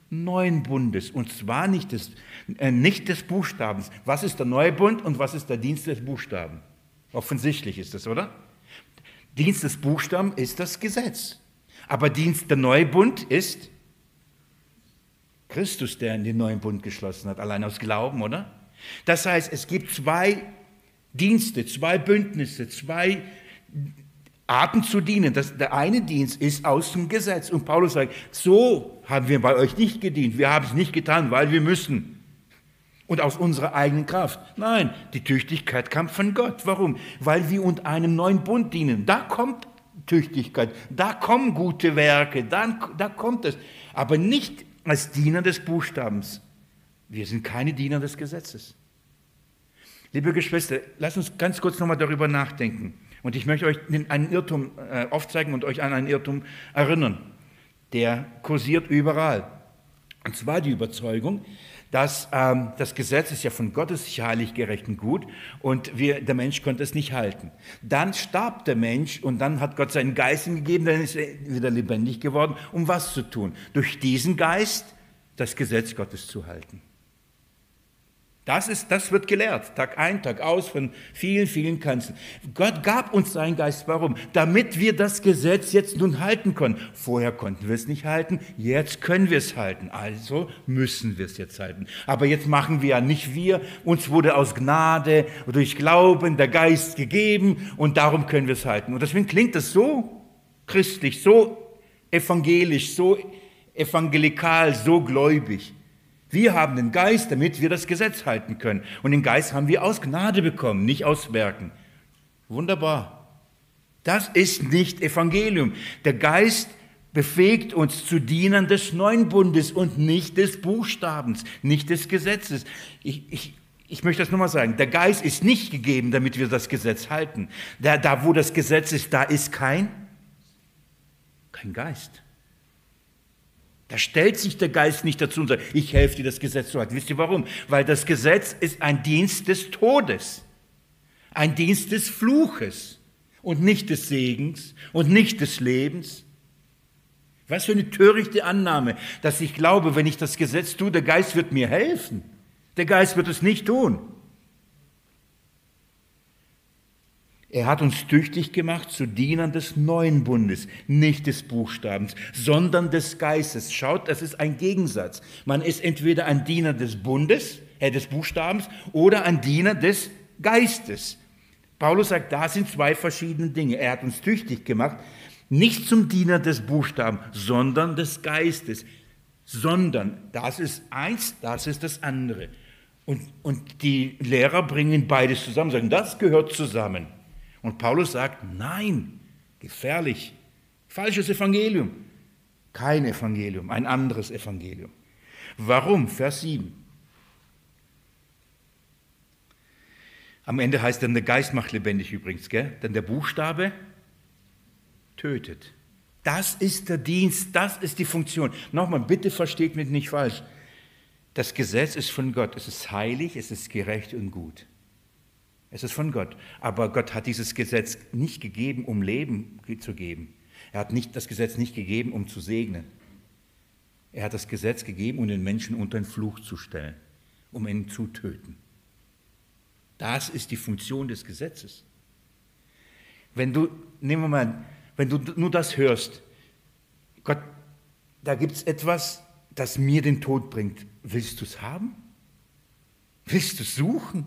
neuen Bundes. Und zwar nicht des, äh, nicht des Buchstabens. Was ist der neue Bund und was ist der Dienst des Buchstaben? Offensichtlich ist das, oder? Dienst des Buchstaben ist das Gesetz. Aber Dienst der neue Bund ist Christus, der in den neuen Bund geschlossen hat, allein aus Glauben, oder? Das heißt, es gibt zwei Dienste, zwei Bündnisse, zwei Arten zu dienen. Das, der eine Dienst ist aus dem Gesetz. Und Paulus sagt, so haben wir bei euch nicht gedient. Wir haben es nicht getan, weil wir müssen. Und aus unserer eigenen Kraft. Nein, die Tüchtigkeit kam von Gott. Warum? Weil wir unter einem neuen Bund dienen. Da kommt Tüchtigkeit, da kommen gute Werke, dann, da kommt es. Aber nicht als Diener des Buchstabens. Wir sind keine Diener des Gesetzes. Liebe Geschwister, lasst uns ganz kurz nochmal darüber nachdenken. Und ich möchte euch einen Irrtum äh, aufzeigen und euch an einen Irrtum erinnern. Der kursiert überall. Und zwar die Überzeugung, dass ähm, das Gesetz ist ja von Gottes heilig, gerecht und gut und wir, der Mensch konnte es nicht halten. Dann starb der Mensch und dann hat Gott seinen Geist gegeben, dann ist er wieder lebendig geworden, um was zu tun? Durch diesen Geist das Gesetz Gottes zu halten. Das, ist, das wird gelehrt, Tag ein, Tag aus von vielen, vielen Kanzeln. Gott gab uns seinen Geist. Warum? Damit wir das Gesetz jetzt nun halten können. Vorher konnten wir es nicht halten, jetzt können wir es halten. Also müssen wir es jetzt halten. Aber jetzt machen wir ja nicht wir. Uns wurde aus Gnade, durch Glauben der Geist gegeben und darum können wir es halten. Und deswegen klingt das so christlich, so evangelisch, so evangelikal, so gläubig. Wir haben den Geist, damit wir das Gesetz halten können. Und den Geist haben wir aus Gnade bekommen, nicht aus Werken. Wunderbar. Das ist nicht Evangelium. Der Geist befähigt uns zu Dienern des neuen Bundes und nicht des Buchstabens, nicht des Gesetzes. Ich, ich, ich möchte das nochmal sagen. Der Geist ist nicht gegeben, damit wir das Gesetz halten. Da, da wo das Gesetz ist, da ist kein, kein Geist. Da stellt sich der Geist nicht dazu und sagt, ich helfe dir, das Gesetz zu halten. Wisst ihr warum? Weil das Gesetz ist ein Dienst des Todes, ein Dienst des Fluches und nicht des Segens und nicht des Lebens. Was für eine törichte Annahme, dass ich glaube, wenn ich das Gesetz tue, der Geist wird mir helfen. Der Geist wird es nicht tun. Er hat uns tüchtig gemacht zu Dienern des neuen Bundes, nicht des Buchstabens, sondern des Geistes. Schaut, das ist ein Gegensatz. Man ist entweder ein Diener des Bundes, äh, des Buchstabens, oder ein Diener des Geistes. Paulus sagt, da sind zwei verschiedene Dinge. Er hat uns tüchtig gemacht, nicht zum Diener des Buchstabens, sondern des Geistes. Sondern, das ist eins, das ist das andere. Und, und die Lehrer bringen beides zusammen, sagen, das gehört zusammen. Und Paulus sagt, nein, gefährlich, falsches Evangelium. Kein Evangelium, ein anderes Evangelium. Warum? Vers 7. Am Ende heißt dann, der Geist macht lebendig übrigens, gell? denn der Buchstabe tötet. Das ist der Dienst, das ist die Funktion. Nochmal, bitte versteht mich nicht falsch. Das Gesetz ist von Gott, es ist heilig, es ist gerecht und gut. Es ist von Gott. Aber Gott hat dieses Gesetz nicht gegeben, um Leben zu geben. Er hat nicht, das Gesetz nicht gegeben, um zu segnen. Er hat das Gesetz gegeben, um den Menschen unter den Fluch zu stellen, um ihn zu töten. Das ist die Funktion des Gesetzes. Wenn du, nehmen wir mal, wenn du nur das hörst, Gott, da gibt es etwas, das mir den Tod bringt. Willst du es haben? Willst du es suchen?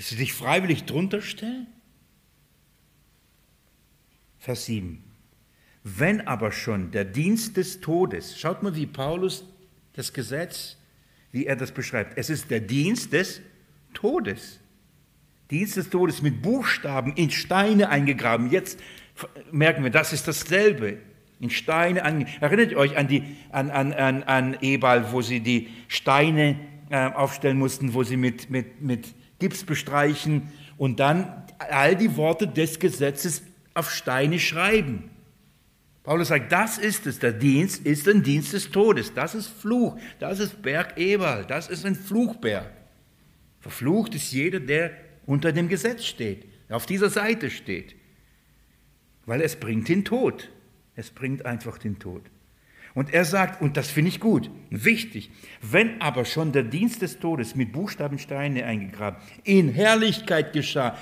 Willst du dich freiwillig drunter stellen? Vers 7. Wenn aber schon der Dienst des Todes, schaut mal, wie Paulus das Gesetz, wie er das beschreibt. Es ist der Dienst des Todes. Dienst des Todes mit Buchstaben in Steine eingegraben. Jetzt merken wir, das ist dasselbe. In Steine an, erinnert euch an, die, an, an, an, an Ebal, wo sie die Steine äh, aufstellen mussten, wo sie mit, mit, mit Gips bestreichen und dann all die Worte des Gesetzes auf Steine schreiben. Paulus sagt, das ist es, der Dienst ist ein Dienst des Todes, das ist Fluch, das ist Berg Ebal, das ist ein Fluchberg. Verflucht ist jeder, der unter dem Gesetz steht, auf dieser Seite steht, weil es bringt den Tod. Es bringt einfach den Tod. Und er sagt, und das finde ich gut, wichtig, wenn aber schon der Dienst des Todes mit Buchstabensteine eingegraben in Herrlichkeit geschah,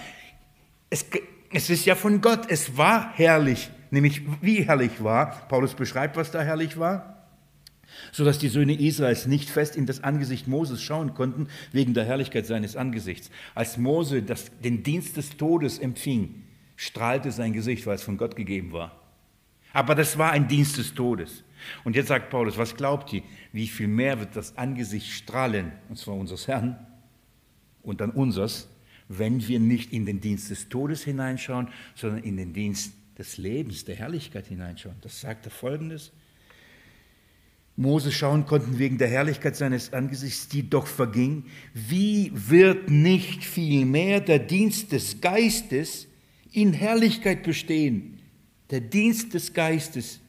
es, es ist ja von Gott, es war herrlich, nämlich wie herrlich war, Paulus beschreibt, was da herrlich war, so dass die Söhne Israels nicht fest in das Angesicht Moses schauen konnten, wegen der Herrlichkeit seines Angesichts. Als Mose das, den Dienst des Todes empfing, strahlte sein Gesicht, weil es von Gott gegeben war. Aber das war ein Dienst des Todes. Und jetzt sagt Paulus, was glaubt ihr, wie viel mehr wird das Angesicht strahlen, und zwar unseres Herrn und dann unseres, wenn wir nicht in den Dienst des Todes hineinschauen, sondern in den Dienst des Lebens, der Herrlichkeit hineinschauen. Das sagt er folgendes. Mose schauen konnten wegen der Herrlichkeit seines Angesichts, die doch verging. Wie wird nicht vielmehr der Dienst des Geistes in Herrlichkeit bestehen? Der Dienst des Geistes.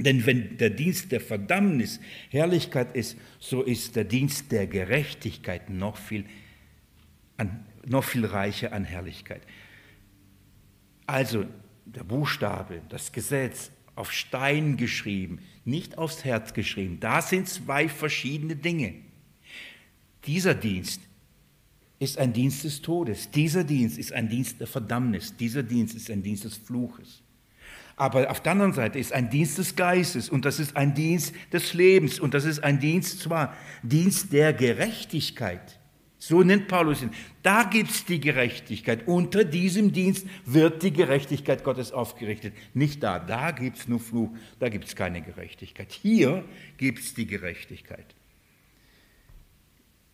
Denn wenn der Dienst der Verdammnis Herrlichkeit ist, so ist der Dienst der Gerechtigkeit noch viel, an, noch viel reicher an Herrlichkeit. Also der Buchstabe, das Gesetz auf Stein geschrieben, nicht aufs Herz geschrieben. Da sind zwei verschiedene Dinge. Dieser Dienst ist ein Dienst des Todes. Dieser Dienst ist ein Dienst der Verdammnis. Dieser Dienst ist ein Dienst des Fluches. Aber auf der anderen Seite ist ein Dienst des Geistes und das ist ein Dienst des Lebens und das ist ein Dienst zwar Dienst der Gerechtigkeit. So nennt Paulus ihn. Da gibt es die Gerechtigkeit. Unter diesem Dienst wird die Gerechtigkeit Gottes aufgerichtet. Nicht da. Da gibt es nur Fluch. Da gibt es keine Gerechtigkeit. Hier gibt es die Gerechtigkeit.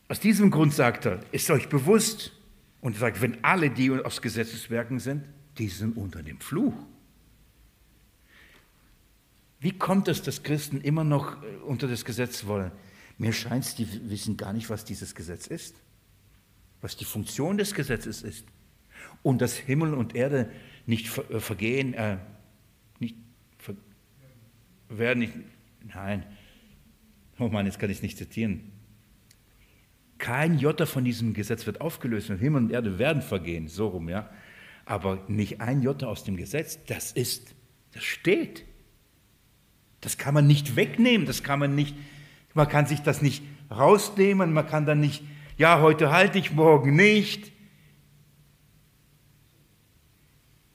Aus diesem Grund sagt er, ist euch bewusst, und sagt, wenn alle, die aus Gesetzeswerken sind, die sind unter dem Fluch. Wie kommt es, dass Christen immer noch äh, unter das Gesetz wollen? Mir scheint es, die wissen gar nicht, was dieses Gesetz ist was die Funktion des Gesetzes ist und dass Himmel und Erde nicht äh, vergehen, äh, nicht ver werden nicht, nein, oh Mann, jetzt kann ich es nicht zitieren. Kein Jota von diesem Gesetz wird aufgelöst und Himmel und Erde werden vergehen, so rum, ja. Aber nicht ein Jota aus dem Gesetz, das ist, das steht. Das kann man nicht wegnehmen, das kann man nicht, man kann sich das nicht rausnehmen, man kann dann nicht ja, heute halte ich, morgen nicht.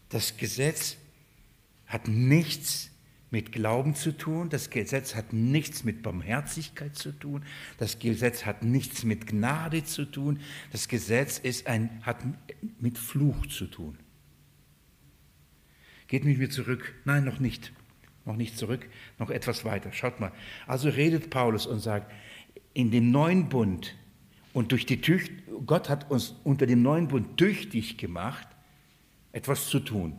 Das Gesetz hat nichts mit Glauben zu tun, das Gesetz hat nichts mit Barmherzigkeit zu tun, das Gesetz hat nichts mit Gnade zu tun, das Gesetz ist ein, hat mit Fluch zu tun. Geht mit mir zurück? Nein, noch nicht. Noch nicht zurück, noch etwas weiter. Schaut mal. Also redet Paulus und sagt, in dem neuen Bund und durch die Tücht, Gott hat uns unter dem neuen Bund tüchtig gemacht, etwas zu tun.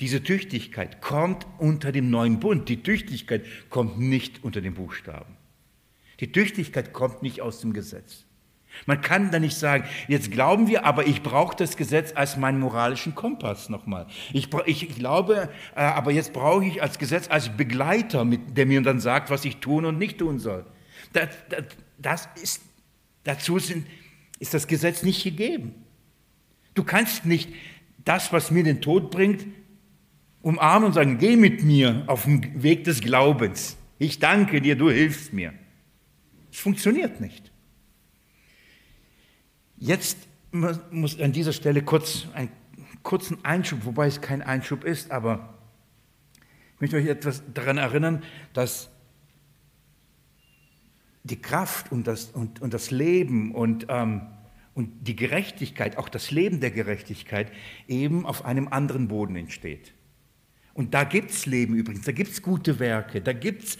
Diese Tüchtigkeit kommt unter dem neuen Bund. Die Tüchtigkeit kommt nicht unter den Buchstaben. Die Tüchtigkeit kommt nicht aus dem Gesetz. Man kann da nicht sagen, jetzt glauben wir, aber ich brauche das Gesetz als meinen moralischen Kompass nochmal. Ich, ich glaube, äh, aber jetzt brauche ich als Gesetz als Begleiter, der mir dann sagt, was ich tun und nicht tun soll. Das, das, das ist Dazu sind, ist das Gesetz nicht gegeben. Du kannst nicht das, was mir den Tod bringt, umarmen und sagen, geh mit mir auf den Weg des Glaubens. Ich danke dir, du hilfst mir. Es funktioniert nicht. Jetzt muss an dieser Stelle kurz einen kurzen Einschub, wobei es kein Einschub ist, aber ich möchte euch etwas daran erinnern, dass die Kraft und das, und, und das Leben und, ähm, und die Gerechtigkeit, auch das Leben der Gerechtigkeit, eben auf einem anderen Boden entsteht. Und da gibt es Leben übrigens, da gibt es gute Werke, da gibt es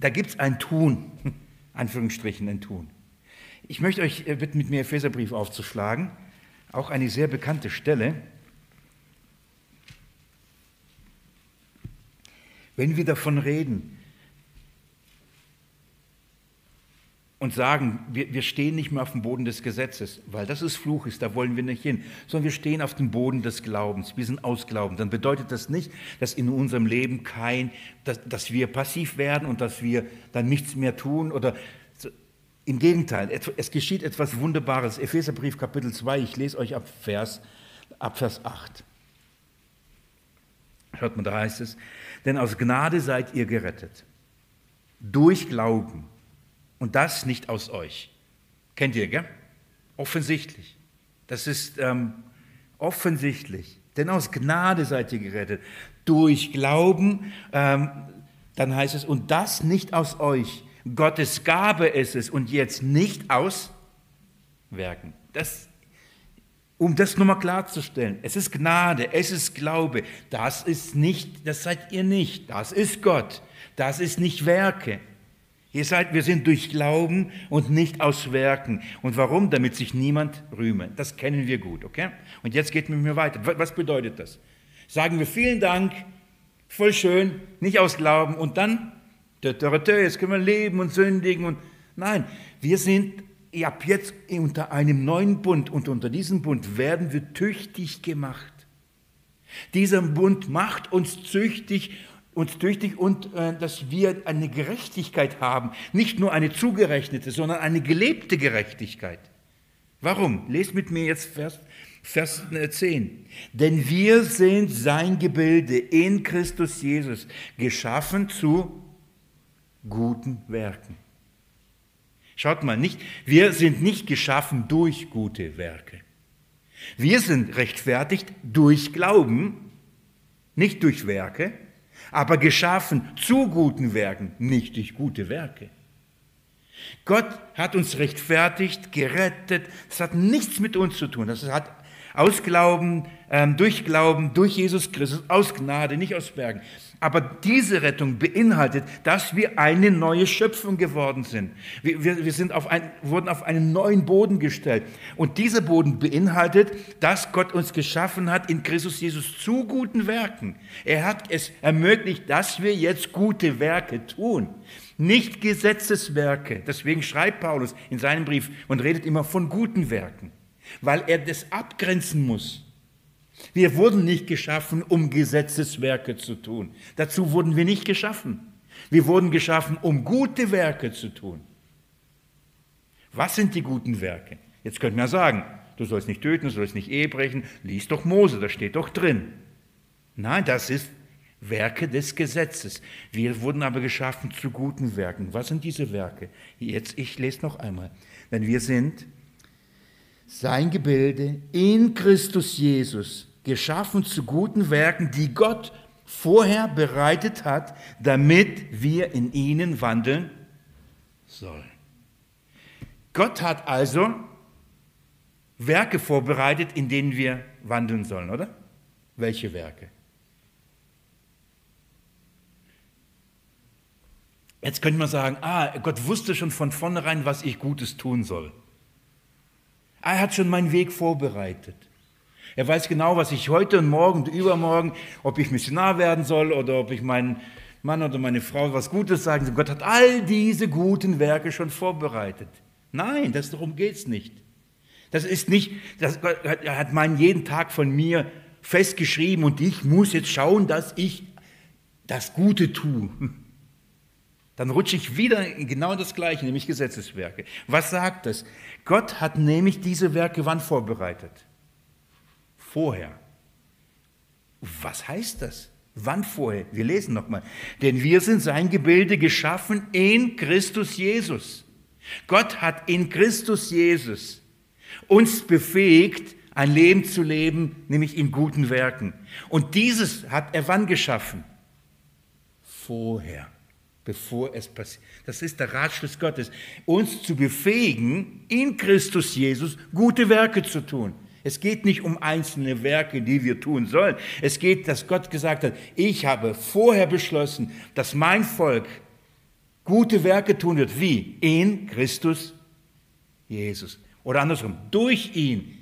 da gibt's ein Tun. Anführungsstrichen, enttun. Ich möchte euch äh, bitten, mit mir Epheserbrief aufzuschlagen, auch eine sehr bekannte Stelle. Wenn wir davon reden, und sagen, wir, wir stehen nicht mehr auf dem Boden des Gesetzes, weil das ist Fluch ist, da wollen wir nicht hin, sondern wir stehen auf dem Boden des Glaubens, wir sind ausglauben, dann bedeutet das nicht, dass in unserem Leben kein, dass, dass wir passiv werden und dass wir dann nichts mehr tun oder im Gegenteil, es geschieht etwas Wunderbares. Epheserbrief Kapitel 2, ich lese euch ab Vers, ab Vers 8. Hört man, da heißt es, denn aus Gnade seid ihr gerettet, durch Glauben und das nicht aus euch. Kennt ihr, gell? Offensichtlich. Das ist ähm, offensichtlich. Denn aus Gnade seid ihr gerettet. Durch Glauben, ähm, dann heißt es, und das nicht aus euch. Gottes Gabe ist es und jetzt nicht aus Werken. Das, um das nochmal klarzustellen, es ist Gnade, es ist Glaube. Das ist nicht, das seid ihr nicht. Das ist Gott. Das ist nicht Werke. Ihr seid, wir sind durch Glauben und nicht aus Werken. Und warum? Damit sich niemand rühme. Das kennen wir gut, okay? Und jetzt geht mit mir weiter. Was bedeutet das? Sagen wir vielen Dank, voll schön, nicht aus Glauben und dann, jetzt können wir leben und sündigen und nein, wir sind ab jetzt unter einem neuen Bund und unter diesem Bund werden wir tüchtig gemacht. Dieser Bund macht uns züchtig uns tüchtig und äh, dass wir eine Gerechtigkeit haben, nicht nur eine zugerechnete, sondern eine gelebte Gerechtigkeit. Warum? Lest mit mir jetzt Vers, Vers 10. Äh, Denn wir sind sein Gebilde in Christus Jesus, geschaffen zu guten Werken. Schaut mal, nicht, wir sind nicht geschaffen durch gute Werke. Wir sind rechtfertigt durch Glauben, nicht durch Werke aber geschaffen zu guten Werken, nicht durch gute Werke. Gott hat uns rechtfertigt, gerettet. Das hat nichts mit uns zu tun. Das hat aus Glauben, ähm, durch Glauben, durch Jesus Christus, aus Gnade, nicht aus Bergen. Aber diese Rettung beinhaltet, dass wir eine neue Schöpfung geworden sind. Wir, wir, wir sind auf ein, wurden auf einen neuen Boden gestellt. Und dieser Boden beinhaltet, dass Gott uns geschaffen hat in Christus Jesus zu guten Werken. Er hat es ermöglicht, dass wir jetzt gute Werke tun. Nicht Gesetzeswerke. Deswegen schreibt Paulus in seinem Brief und redet immer von guten Werken, weil er das abgrenzen muss. Wir wurden nicht geschaffen, um Gesetzeswerke zu tun. Dazu wurden wir nicht geschaffen. Wir wurden geschaffen, um gute Werke zu tun. Was sind die guten Werke? Jetzt könnte man sagen, du sollst nicht töten, du sollst nicht Ehe brechen. Lies doch Mose, da steht doch drin. Nein, das ist Werke des Gesetzes. Wir wurden aber geschaffen zu guten Werken. Was sind diese Werke? Jetzt, ich lese noch einmal. Denn wir sind sein Gebilde in Christus Jesus geschaffen zu guten Werken, die Gott vorher bereitet hat, damit wir in ihnen wandeln sollen. Gott hat also Werke vorbereitet, in denen wir wandeln sollen, oder? Welche Werke? Jetzt könnte man sagen, ah, Gott wusste schon von vornherein, was ich Gutes tun soll. Er hat schon meinen Weg vorbereitet. Er weiß genau, was ich heute und morgen und übermorgen, ob ich Missionar werden soll oder ob ich meinen Mann oder meine Frau was Gutes sagen soll. Gott hat all diese guten Werke schon vorbereitet. Nein, das darum geht es nicht. Das ist nicht, das, er hat meinen jeden Tag von mir festgeschrieben und ich muss jetzt schauen, dass ich das Gute tue. Dann rutsche ich wieder in genau das Gleiche, nämlich Gesetzeswerke. Was sagt das? Gott hat nämlich diese Werke wann vorbereitet? vorher. Was heißt das? Wann vorher? Wir lesen nochmal. Denn wir sind sein Gebilde geschaffen in Christus Jesus. Gott hat in Christus Jesus uns befähigt, ein Leben zu leben, nämlich in guten Werken. Und dieses hat er wann geschaffen? Vorher, bevor es passiert. Das ist der Ratschluss Gottes, uns zu befähigen, in Christus Jesus gute Werke zu tun. Es geht nicht um einzelne Werke, die wir tun sollen. Es geht, dass Gott gesagt hat, ich habe vorher beschlossen, dass mein Volk gute Werke tun wird. Wie? In Christus Jesus. Oder andersrum, durch ihn.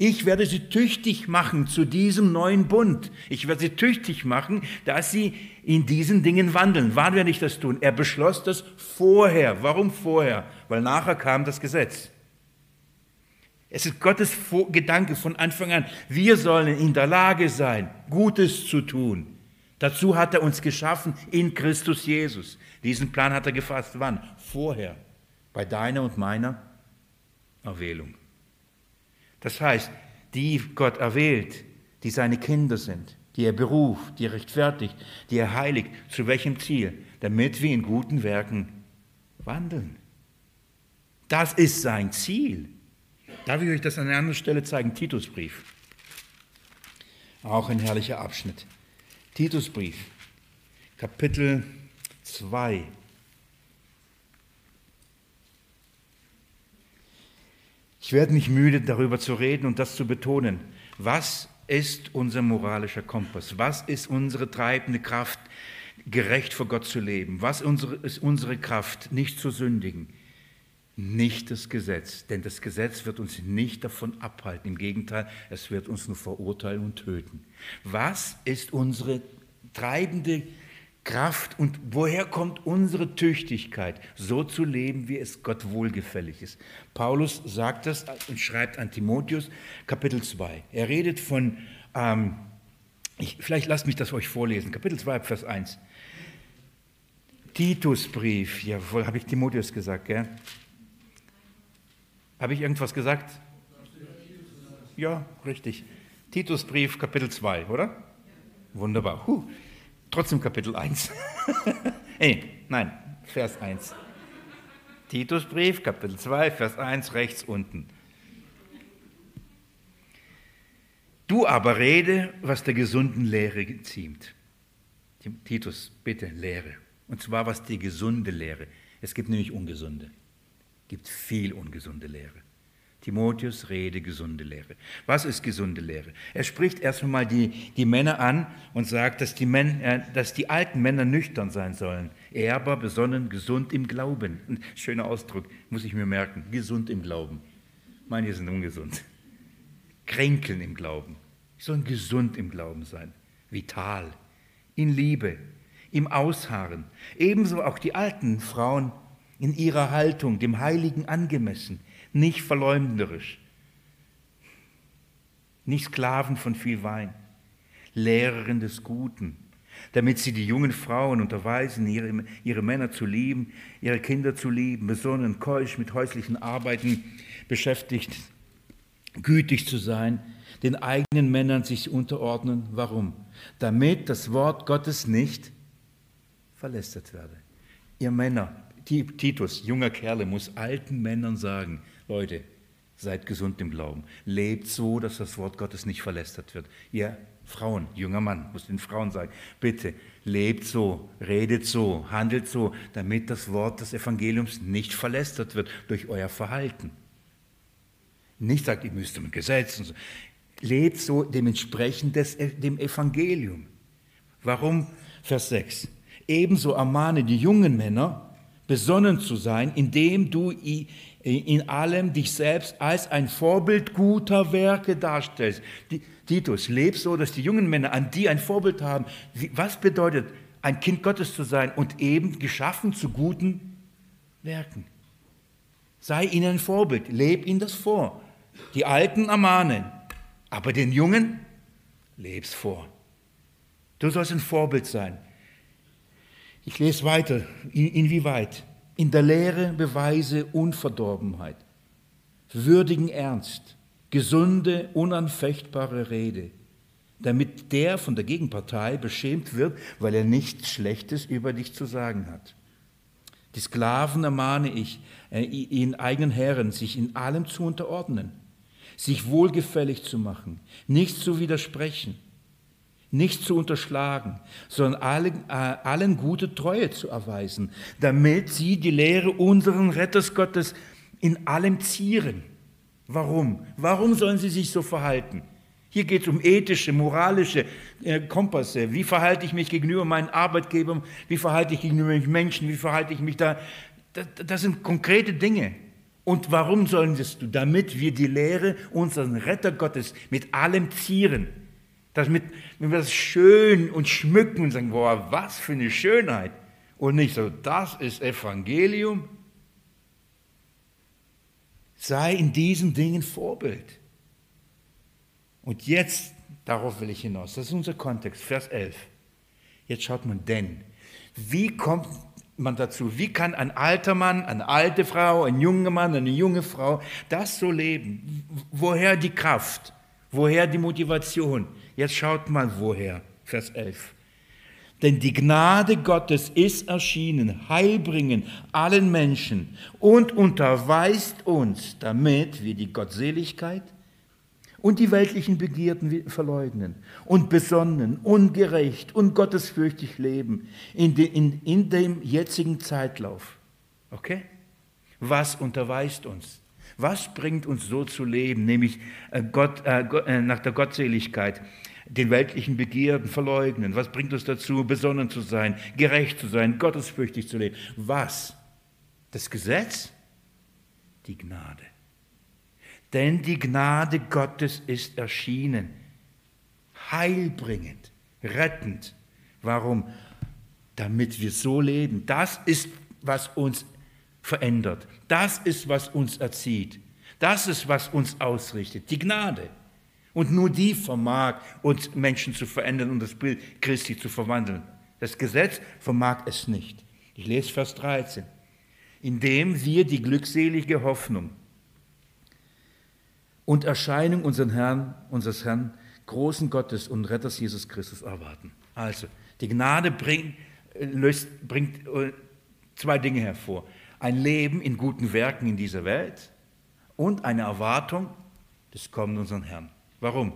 Ich werde sie tüchtig machen zu diesem neuen Bund. Ich werde sie tüchtig machen, dass sie in diesen Dingen wandeln. Wann werde ich das tun? Er beschloss das vorher. Warum vorher? Weil nachher kam das Gesetz. Es ist Gottes Gedanke von Anfang an. Wir sollen in der Lage sein, Gutes zu tun. Dazu hat er uns geschaffen in Christus Jesus. Diesen Plan hat er gefasst. Wann? Vorher. Bei deiner und meiner Erwählung. Das heißt, die Gott erwählt, die seine Kinder sind, die er beruft, die er rechtfertigt, die er heiligt, zu welchem Ziel? Damit wir in guten Werken wandeln. Das ist sein Ziel. Darf ich euch das an einer anderen Stelle zeigen? Titusbrief. Auch ein herrlicher Abschnitt. Titusbrief, Kapitel 2. Ich werde nicht müde, darüber zu reden und das zu betonen. Was ist unser moralischer Kompass? Was ist unsere treibende Kraft, gerecht vor Gott zu leben? Was ist unsere Kraft, nicht zu sündigen? nicht das Gesetz, denn das Gesetz wird uns nicht davon abhalten. Im Gegenteil, es wird uns nur verurteilen und töten. Was ist unsere treibende Kraft und woher kommt unsere Tüchtigkeit, so zu leben, wie es Gott wohlgefällig ist? Paulus sagt das und schreibt an Timotheus, Kapitel 2. Er redet von, ähm, ich, vielleicht lasst mich das euch vorlesen, Kapitel 2, Vers 1. Titusbrief, jawohl, habe ich Timotheus gesagt, gell? Habe ich irgendwas gesagt? Ja, richtig. Titusbrief, Kapitel 2, oder? Wunderbar. Huh. Trotzdem Kapitel 1. hey, nein, Vers 1. Titusbrief, Kapitel 2, Vers 1, rechts unten. Du aber rede, was der gesunden Lehre geziemt. Titus, bitte, Lehre. Und zwar was die gesunde Lehre. Es gibt nämlich ungesunde gibt viel ungesunde Lehre. Timotheus rede gesunde Lehre. Was ist gesunde Lehre? Er spricht erstmal die, die Männer an und sagt, dass die, Männer, äh, dass die alten Männer nüchtern sein sollen, ehrbar, besonnen, gesund im Glauben. Ein schöner Ausdruck, muss ich mir merken. Gesund im Glauben. Manche sind ungesund. Kränkeln im Glauben. Sie sollen gesund im Glauben sein. Vital. In Liebe. Im Ausharren. Ebenso auch die alten Frauen in ihrer Haltung, dem Heiligen angemessen, nicht verleumderisch, nicht Sklaven von viel Wein, Lehrerin des Guten, damit sie die jungen Frauen unterweisen, ihre, ihre Männer zu lieben, ihre Kinder zu lieben, besonnen, keusch mit häuslichen Arbeiten beschäftigt, gütig zu sein, den eigenen Männern sich unterordnen. Warum? Damit das Wort Gottes nicht verlästert werde. Ihr Männer, Titus, junger Kerle, muss alten Männern sagen, Leute, seid gesund im Glauben. Lebt so, dass das Wort Gottes nicht verlästert wird. Ihr Frauen, junger Mann, muss den Frauen sagen, bitte lebt so, redet so, handelt so, damit das Wort des Evangeliums nicht verlästert wird durch euer Verhalten. Nicht sagt, ihr müsst mit Gesetzen. So. Lebt so dementsprechend des, dem Evangelium. Warum? Vers 6. Ebenso ermahne die jungen Männer, besonnen zu sein, indem du in allem dich selbst als ein Vorbild guter Werke darstellst. Titus, leb so, dass die jungen Männer an die ein Vorbild haben. Was bedeutet, ein Kind Gottes zu sein und eben geschaffen zu guten Werken? Sei ihnen ein Vorbild, leb ihnen das vor. Die Alten ermahnen, aber den Jungen leb's vor. Du sollst ein Vorbild sein. Ich lese weiter. Inwieweit? In der Lehre beweise Unverdorbenheit, würdigen Ernst, gesunde, unanfechtbare Rede, damit der von der Gegenpartei beschämt wird, weil er nichts Schlechtes über dich zu sagen hat. Die Sklaven ermahne ich, äh, ihren eigenen Herren sich in allem zu unterordnen, sich wohlgefällig zu machen, nicht zu widersprechen, nicht zu unterschlagen, sondern allen, äh, allen gute Treue zu erweisen, damit sie die Lehre unseren Retters Gottes in allem zieren. Warum? Warum sollen sie sich so verhalten? Hier geht es um ethische, moralische äh, Kompasse. Wie verhalte ich mich gegenüber meinen Arbeitgebern? Wie verhalte ich gegenüber Menschen? Wie verhalte ich mich da? Das, das sind konkrete Dinge. Und warum sollen das du? Damit wir die Lehre unseren Retter Gottes mit allem zieren. Damit wir das schön und schmücken und sagen, boah, was für eine Schönheit. Und nicht so, das ist Evangelium. Sei in diesen Dingen Vorbild. Und jetzt, darauf will ich hinaus, das ist unser Kontext, Vers 11. Jetzt schaut man denn, wie kommt man dazu? Wie kann ein alter Mann, eine alte Frau, ein junger Mann, eine junge Frau das so leben? Woher die Kraft? Woher die Motivation? Jetzt schaut mal woher. Vers 11. Denn die Gnade Gottes ist erschienen, heilbringen allen Menschen und unterweist uns, damit wir die Gottseligkeit und die weltlichen Begierden verleugnen und besonnen, ungerecht und gottesfürchtig leben in, de, in, in dem jetzigen Zeitlauf. Okay? Was unterweist uns? Was bringt uns so zu leben, nämlich äh, Gott, äh, äh, nach der Gottseligkeit, den weltlichen Begierden verleugnen? Was bringt uns dazu, besonnen zu sein, gerecht zu sein, gottesfürchtig zu leben? Was? Das Gesetz? Die Gnade. Denn die Gnade Gottes ist erschienen, heilbringend, rettend. Warum? Damit wir so leben. Das ist, was uns verändert. Das ist, was uns erzieht. Das ist, was uns ausrichtet. Die Gnade. Und nur die vermag uns Menschen zu verändern und das Bild Christi zu verwandeln. Das Gesetz vermag es nicht. Ich lese Vers 13. Indem wir die glückselige Hoffnung und Erscheinung unseres Herrn, unseres Herrn, großen Gottes und Retters Jesus Christus erwarten. Also, die Gnade bringt, äh, löst, bringt äh, zwei Dinge hervor. Ein Leben in guten Werken in dieser Welt und eine Erwartung des kommenden unseren Herrn. Warum?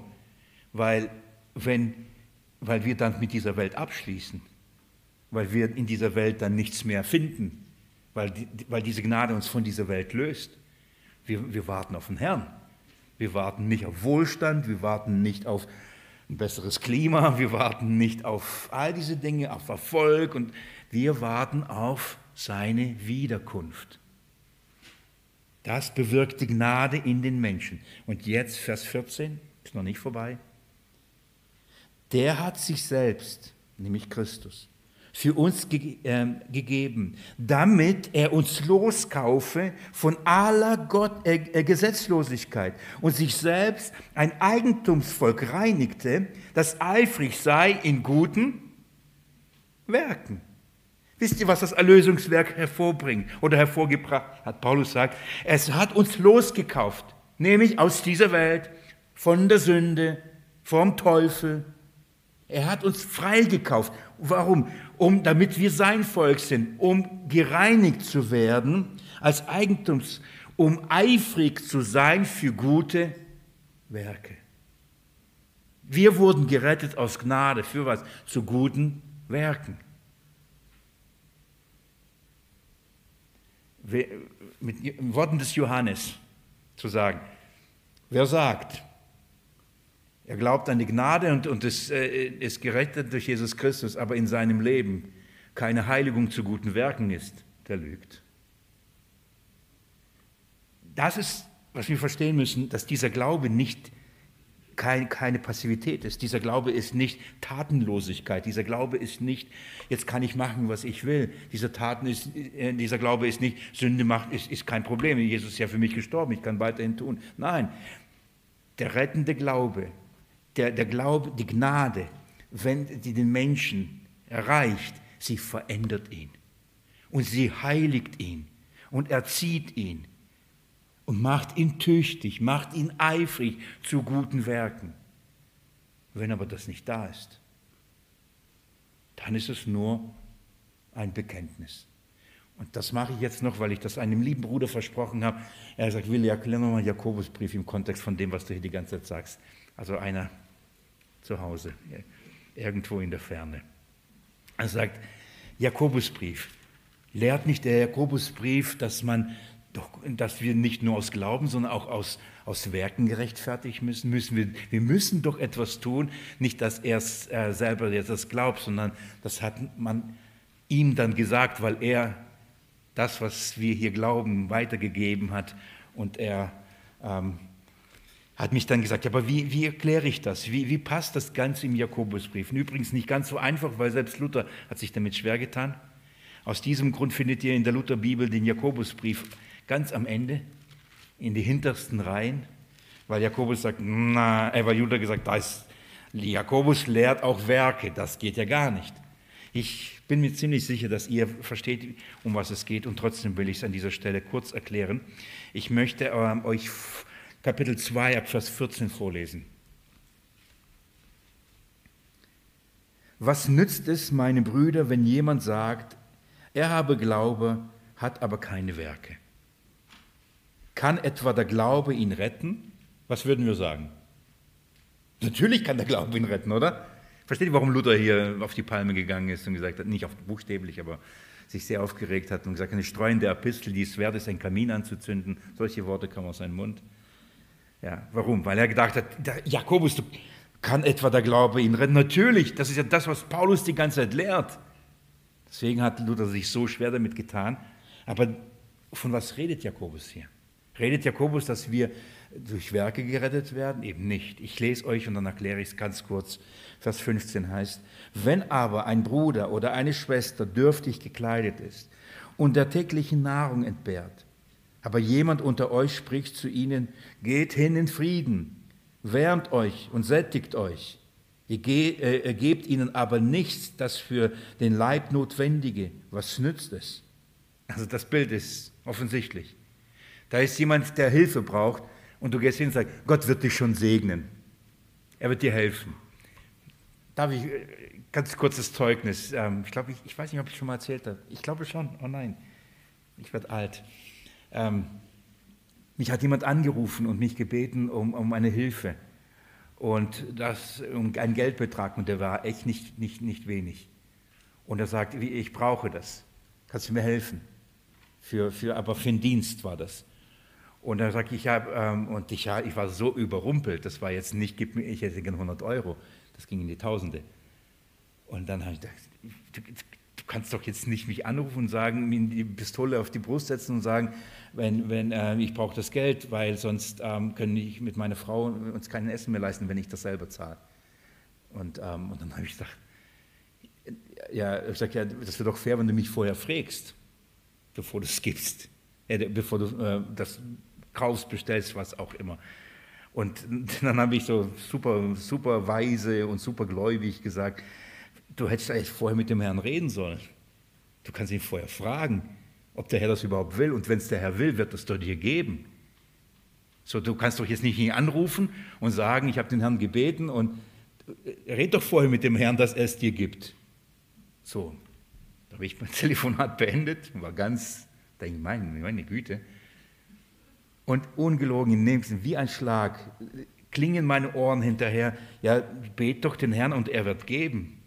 Weil, wenn, weil wir dann mit dieser Welt abschließen, weil wir in dieser Welt dann nichts mehr finden, weil, die, weil diese Gnade uns von dieser Welt löst. Wir, wir warten auf den Herrn. Wir warten nicht auf Wohlstand, wir warten nicht auf ein besseres Klima, wir warten nicht auf all diese Dinge, auf Erfolg und wir warten auf seine Wiederkunft. Das bewirkt die Gnade in den Menschen. Und jetzt Vers 14, ist noch nicht vorbei. Der hat sich selbst, nämlich Christus, für uns ge äh, gegeben, damit er uns loskaufe von aller Gott äh, äh, Gesetzlosigkeit und sich selbst ein Eigentumsvolk reinigte, das eifrig sei in guten Werken. Wisst ihr, was das Erlösungswerk hervorbringt oder hervorgebracht hat? Paulus sagt, es hat uns losgekauft, nämlich aus dieser Welt, von der Sünde, vom Teufel. Er hat uns freigekauft. Warum? um, damit wir sein Volk sind, um gereinigt zu werden als Eigentums, um eifrig zu sein für gute Werke. Wir wurden gerettet aus Gnade. Für was? Zu guten Werken. Mit Worten des Johannes zu sagen, wer sagt, er glaubt an die Gnade und, und ist, äh, ist gerettet durch Jesus Christus, aber in seinem Leben keine Heiligung zu guten Werken ist, der lügt. Das ist, was wir verstehen müssen, dass dieser Glaube nicht kein, keine Passivität ist. Dieser Glaube ist nicht Tatenlosigkeit. Dieser Glaube ist nicht, jetzt kann ich machen, was ich will. Dieser, Taten ist, äh, dieser Glaube ist nicht, Sünde macht, ist, ist kein Problem. Jesus ist ja für mich gestorben, ich kann weiterhin tun. Nein, der rettende Glaube der, der Glaube, die Gnade, wenn die den Menschen erreicht, sie verändert ihn. Und sie heiligt ihn und erzieht ihn und macht ihn tüchtig, macht ihn eifrig zu guten Werken. Wenn aber das nicht da ist, dann ist es nur ein Bekenntnis. Und das mache ich jetzt noch, weil ich das einem lieben Bruder versprochen habe. Er sagt, Willi, erklär nochmal Jakobusbrief im Kontext von dem, was du hier die ganze Zeit sagst. Also einer zu Hause, irgendwo in der Ferne. Er sagt, Jakobusbrief. Lehrt nicht der Jakobusbrief, dass man doch, dass wir nicht nur aus Glauben, sondern auch aus, aus Werken gerechtfertigt müssen, müssen wir, wir müssen doch etwas tun. Nicht, dass er äh, selber jetzt das glaubt, sondern das hat man ihm dann gesagt, weil er das, was wir hier glauben, weitergegeben hat. Und er ähm, hat mich dann gesagt, aber wie, wie erkläre ich das? Wie, wie passt das Ganze im Jakobusbrief? Und übrigens nicht ganz so einfach, weil selbst Luther hat sich damit schwer getan. Aus diesem Grund findet ihr in der Lutherbibel den Jakobusbrief ganz am Ende, in die hintersten Reihen, weil Jakobus sagt, na, äh, weil Judah gesagt, da ist, Jakobus lehrt auch Werke, das geht ja gar nicht. Ich bin mir ziemlich sicher, dass ihr versteht, um was es geht und trotzdem will ich es an dieser Stelle kurz erklären. Ich möchte ähm, euch Kapitel 2 ab Vers 14 vorlesen. Was nützt es, meine Brüder, wenn jemand sagt, er habe Glaube, hat aber keine Werke? Kann etwa der Glaube ihn retten? Was würden wir sagen? Natürlich kann der Glaube ihn retten, oder? Versteht ihr, warum Luther hier auf die Palme gegangen ist und gesagt hat, nicht auf buchstäblich, aber sich sehr aufgeregt hat und gesagt, eine streuende Epistel, die es wert ist, einen Kamin anzuzünden. Solche Worte kamen aus seinem Mund. Ja, warum? Weil er gedacht hat, Jakobus, du, kann etwa der Glaube ihn retten? Natürlich, das ist ja das, was Paulus die ganze Zeit lehrt. Deswegen hat Luther sich so schwer damit getan. Aber von was redet Jakobus hier? Redet Jakobus, dass wir durch Werke gerettet werden? Eben nicht. Ich lese euch und dann erkläre ich es ganz kurz. Vers 15 heißt, wenn aber ein Bruder oder eine Schwester dürftig gekleidet ist und der täglichen Nahrung entbehrt, aber jemand unter euch spricht zu ihnen, geht hin in Frieden, wärmt euch und sättigt euch. Ihr, äh, gebt ihnen aber nichts, das für den Leib notwendige. Was nützt es? Also das Bild ist offensichtlich. Da ist jemand, der Hilfe braucht und du gehst hin und sagst, Gott wird dich schon segnen. Er wird dir helfen. Darf ich, äh, ganz kurzes Zeugnis. Ähm, ich glaube, ich, ich weiß nicht, ob ich schon mal erzählt habe. Ich glaube schon. Oh nein, ich werde alt. Ähm, mich hat jemand angerufen und mich gebeten um, um eine Hilfe. Und das um einen Geldbetrag, und der war echt nicht, nicht, nicht wenig. Und er sagt, ich brauche das. Kannst du mir helfen? Für, für, aber für einen Dienst war das. Und dann sage ich, ja, ähm, und ich, ja, ich war so überrumpelt, das war jetzt nicht, gib mir, ich hätte gerne 100 Euro, das ging in die Tausende. Und dann habe ich gedacht, du, kannst doch jetzt nicht mich anrufen und sagen, mir die Pistole auf die Brust setzen und sagen, wenn, wenn äh, ich brauche das Geld, weil sonst ähm, können ich mit meiner Frau uns kein Essen mehr leisten, wenn ich das selber zahle. Und, ähm, und dann habe ich gesagt, ja, ich sage, ja, das wäre doch fair, wenn du mich vorher fragst, bevor du es gibst, äh, bevor du äh, das kaufst, bestellst, was auch immer. Und dann habe ich so super, super weise und super gläubig gesagt, du hättest eigentlich vorher mit dem Herrn reden sollen. Du kannst ihn vorher fragen, ob der Herr das überhaupt will. Und wenn es der Herr will, wird es dir geben. So, du kannst doch jetzt nicht ihn anrufen und sagen, ich habe den Herrn gebeten und äh, red doch vorher mit dem Herrn, dass er es dir gibt. So, da habe ich mein Telefonat beendet, war ganz, denke ich, meine, meine Güte, und ungelogen im nächsten, wie ein Schlag, klingen meine Ohren hinterher, ja, bet doch den Herrn und er wird geben.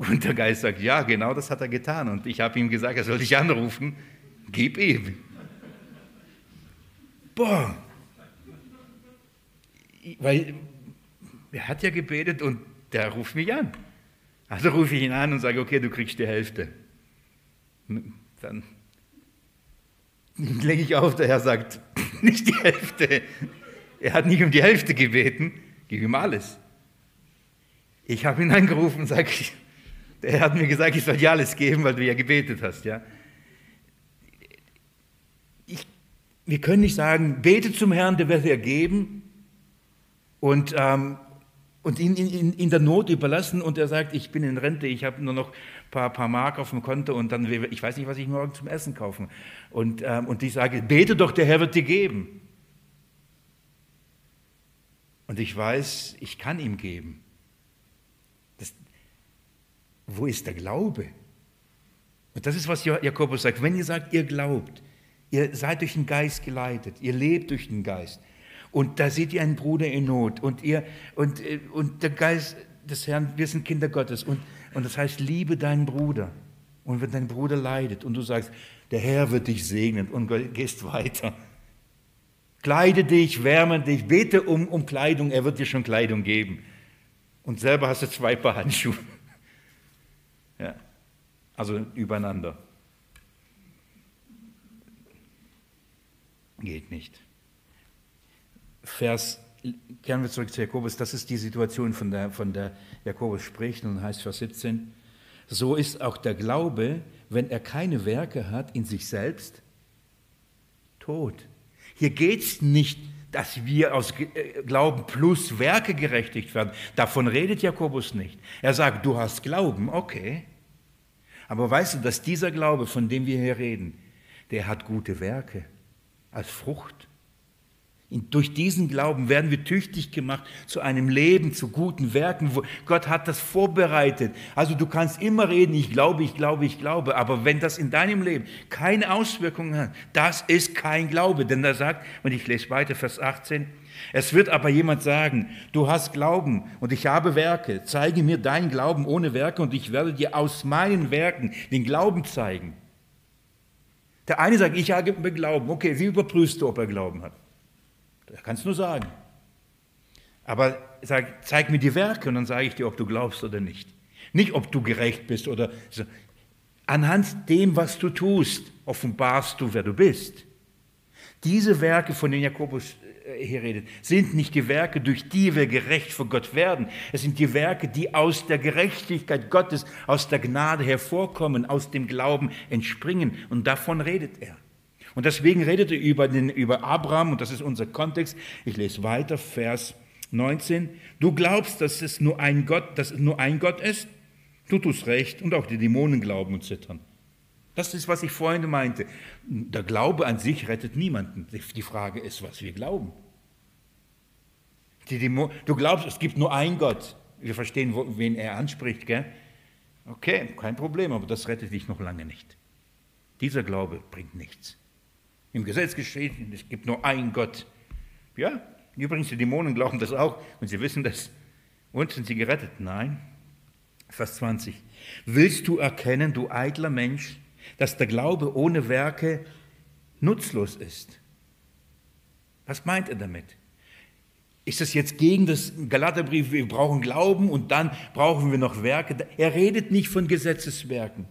Und der Geist sagt, ja, genau das hat er getan. Und ich habe ihm gesagt, er soll dich anrufen, gib ihm. Boah. Weil er hat ja gebetet und der ruft mich an. Also rufe ich ihn an und sage, okay, du kriegst die Hälfte. Dann lege ich auf, der Herr sagt, nicht die Hälfte. Er hat nicht um die Hälfte gebeten, gib ihm alles. Ich habe ihn angerufen und sage, der Herr hat mir gesagt, ich soll dir alles geben, weil du ja gebetet hast. Ja? Ich, wir können nicht sagen, bete zum Herrn, der wird dir geben und, ähm, und ihn in, der Not überlassen und er sagt, ich bin in Rente, ich habe nur noch ein paar, paar Mark auf dem Konto und dann, ich weiß nicht, was ich morgen zum Essen kaufen. Und, ähm, und ich sage, bete doch, der Herr wird dir geben. Und ich weiß, ich kann ihm geben. Wo ist der Glaube? Und das ist, was Jakobus sagt. Wenn ihr sagt, ihr glaubt, ihr seid durch den Geist geleitet, ihr lebt durch den Geist, und da seht ihr einen Bruder in Not und ihr und, äh, und der Geist des Herrn, wir sind Kinder Gottes und, und das heißt, liebe deinen Bruder. Und wenn dein Bruder leidet und du sagst, Der Herr wird dich segnen und gehst weiter. Kleide dich, wärme dich, bete um, um Kleidung, er wird dir schon Kleidung geben. Und selber hast du zwei Paar Handschuhe. Ja, also übereinander. Geht nicht. Vers, kehren wir zurück zu Jakobus, das ist die Situation, von der, von der Jakobus spricht und heißt Vers 17, so ist auch der Glaube, wenn er keine Werke hat in sich selbst, tot. Hier geht es nicht, dass wir aus äh, Glauben plus Werke gerechtigt werden. Davon redet Jakobus nicht. Er sagt, du hast Glauben, okay. Aber weißt du, dass dieser Glaube, von dem wir hier reden, der hat gute Werke als Frucht. Und durch diesen Glauben werden wir tüchtig gemacht zu einem Leben, zu guten Werken. Gott hat das vorbereitet. Also du kannst immer reden, ich glaube, ich glaube, ich glaube. Aber wenn das in deinem Leben keine Auswirkungen hat, das ist kein Glaube. Denn da sagt, und ich lese weiter, Vers 18, es wird aber jemand sagen, du hast Glauben und ich habe Werke. Zeige mir deinen Glauben ohne Werke und ich werde dir aus meinen Werken den Glauben zeigen. Der eine sagt, ich habe Glauben. Okay, wie überprüfst du, ob er Glauben hat? Er kann es nur sagen. Aber sag, zeig mir die Werke und dann sage ich dir, ob du glaubst oder nicht. Nicht, ob du gerecht bist oder. So. Anhand dem, was du tust, offenbarst du, wer du bist. Diese Werke, von denen Jakobus hier redet, sind nicht die Werke, durch die wir gerecht vor Gott werden. Es sind die Werke, die aus der Gerechtigkeit Gottes, aus der Gnade hervorkommen, aus dem Glauben entspringen. Und davon redet er. Und deswegen redet er über, den, über Abraham, und das ist unser Kontext. Ich lese weiter, Vers 19. Du glaubst, dass es nur ein Gott, dass es nur ein Gott ist? Du tust recht, und auch die Dämonen glauben und zittern. Das ist, was ich vorhin meinte. Der Glaube an sich rettet niemanden. Die Frage ist, was wir glauben. du glaubst, es gibt nur einen Gott. Wir verstehen, wen er anspricht, gell? Okay, kein Problem, aber das rettet dich noch lange nicht. Dieser Glaube bringt nichts. Im Gesetz geschrieben, es gibt nur einen Gott. Ja, übrigens, die Dämonen glauben das auch und sie wissen das. Und sind sie gerettet? Nein. Vers 20. Willst du erkennen, du eitler Mensch, dass der Glaube ohne Werke nutzlos ist? Was meint er damit? Ist das jetzt gegen das Galaterbrief, wir brauchen Glauben und dann brauchen wir noch Werke? Er redet nicht von Gesetzeswerken.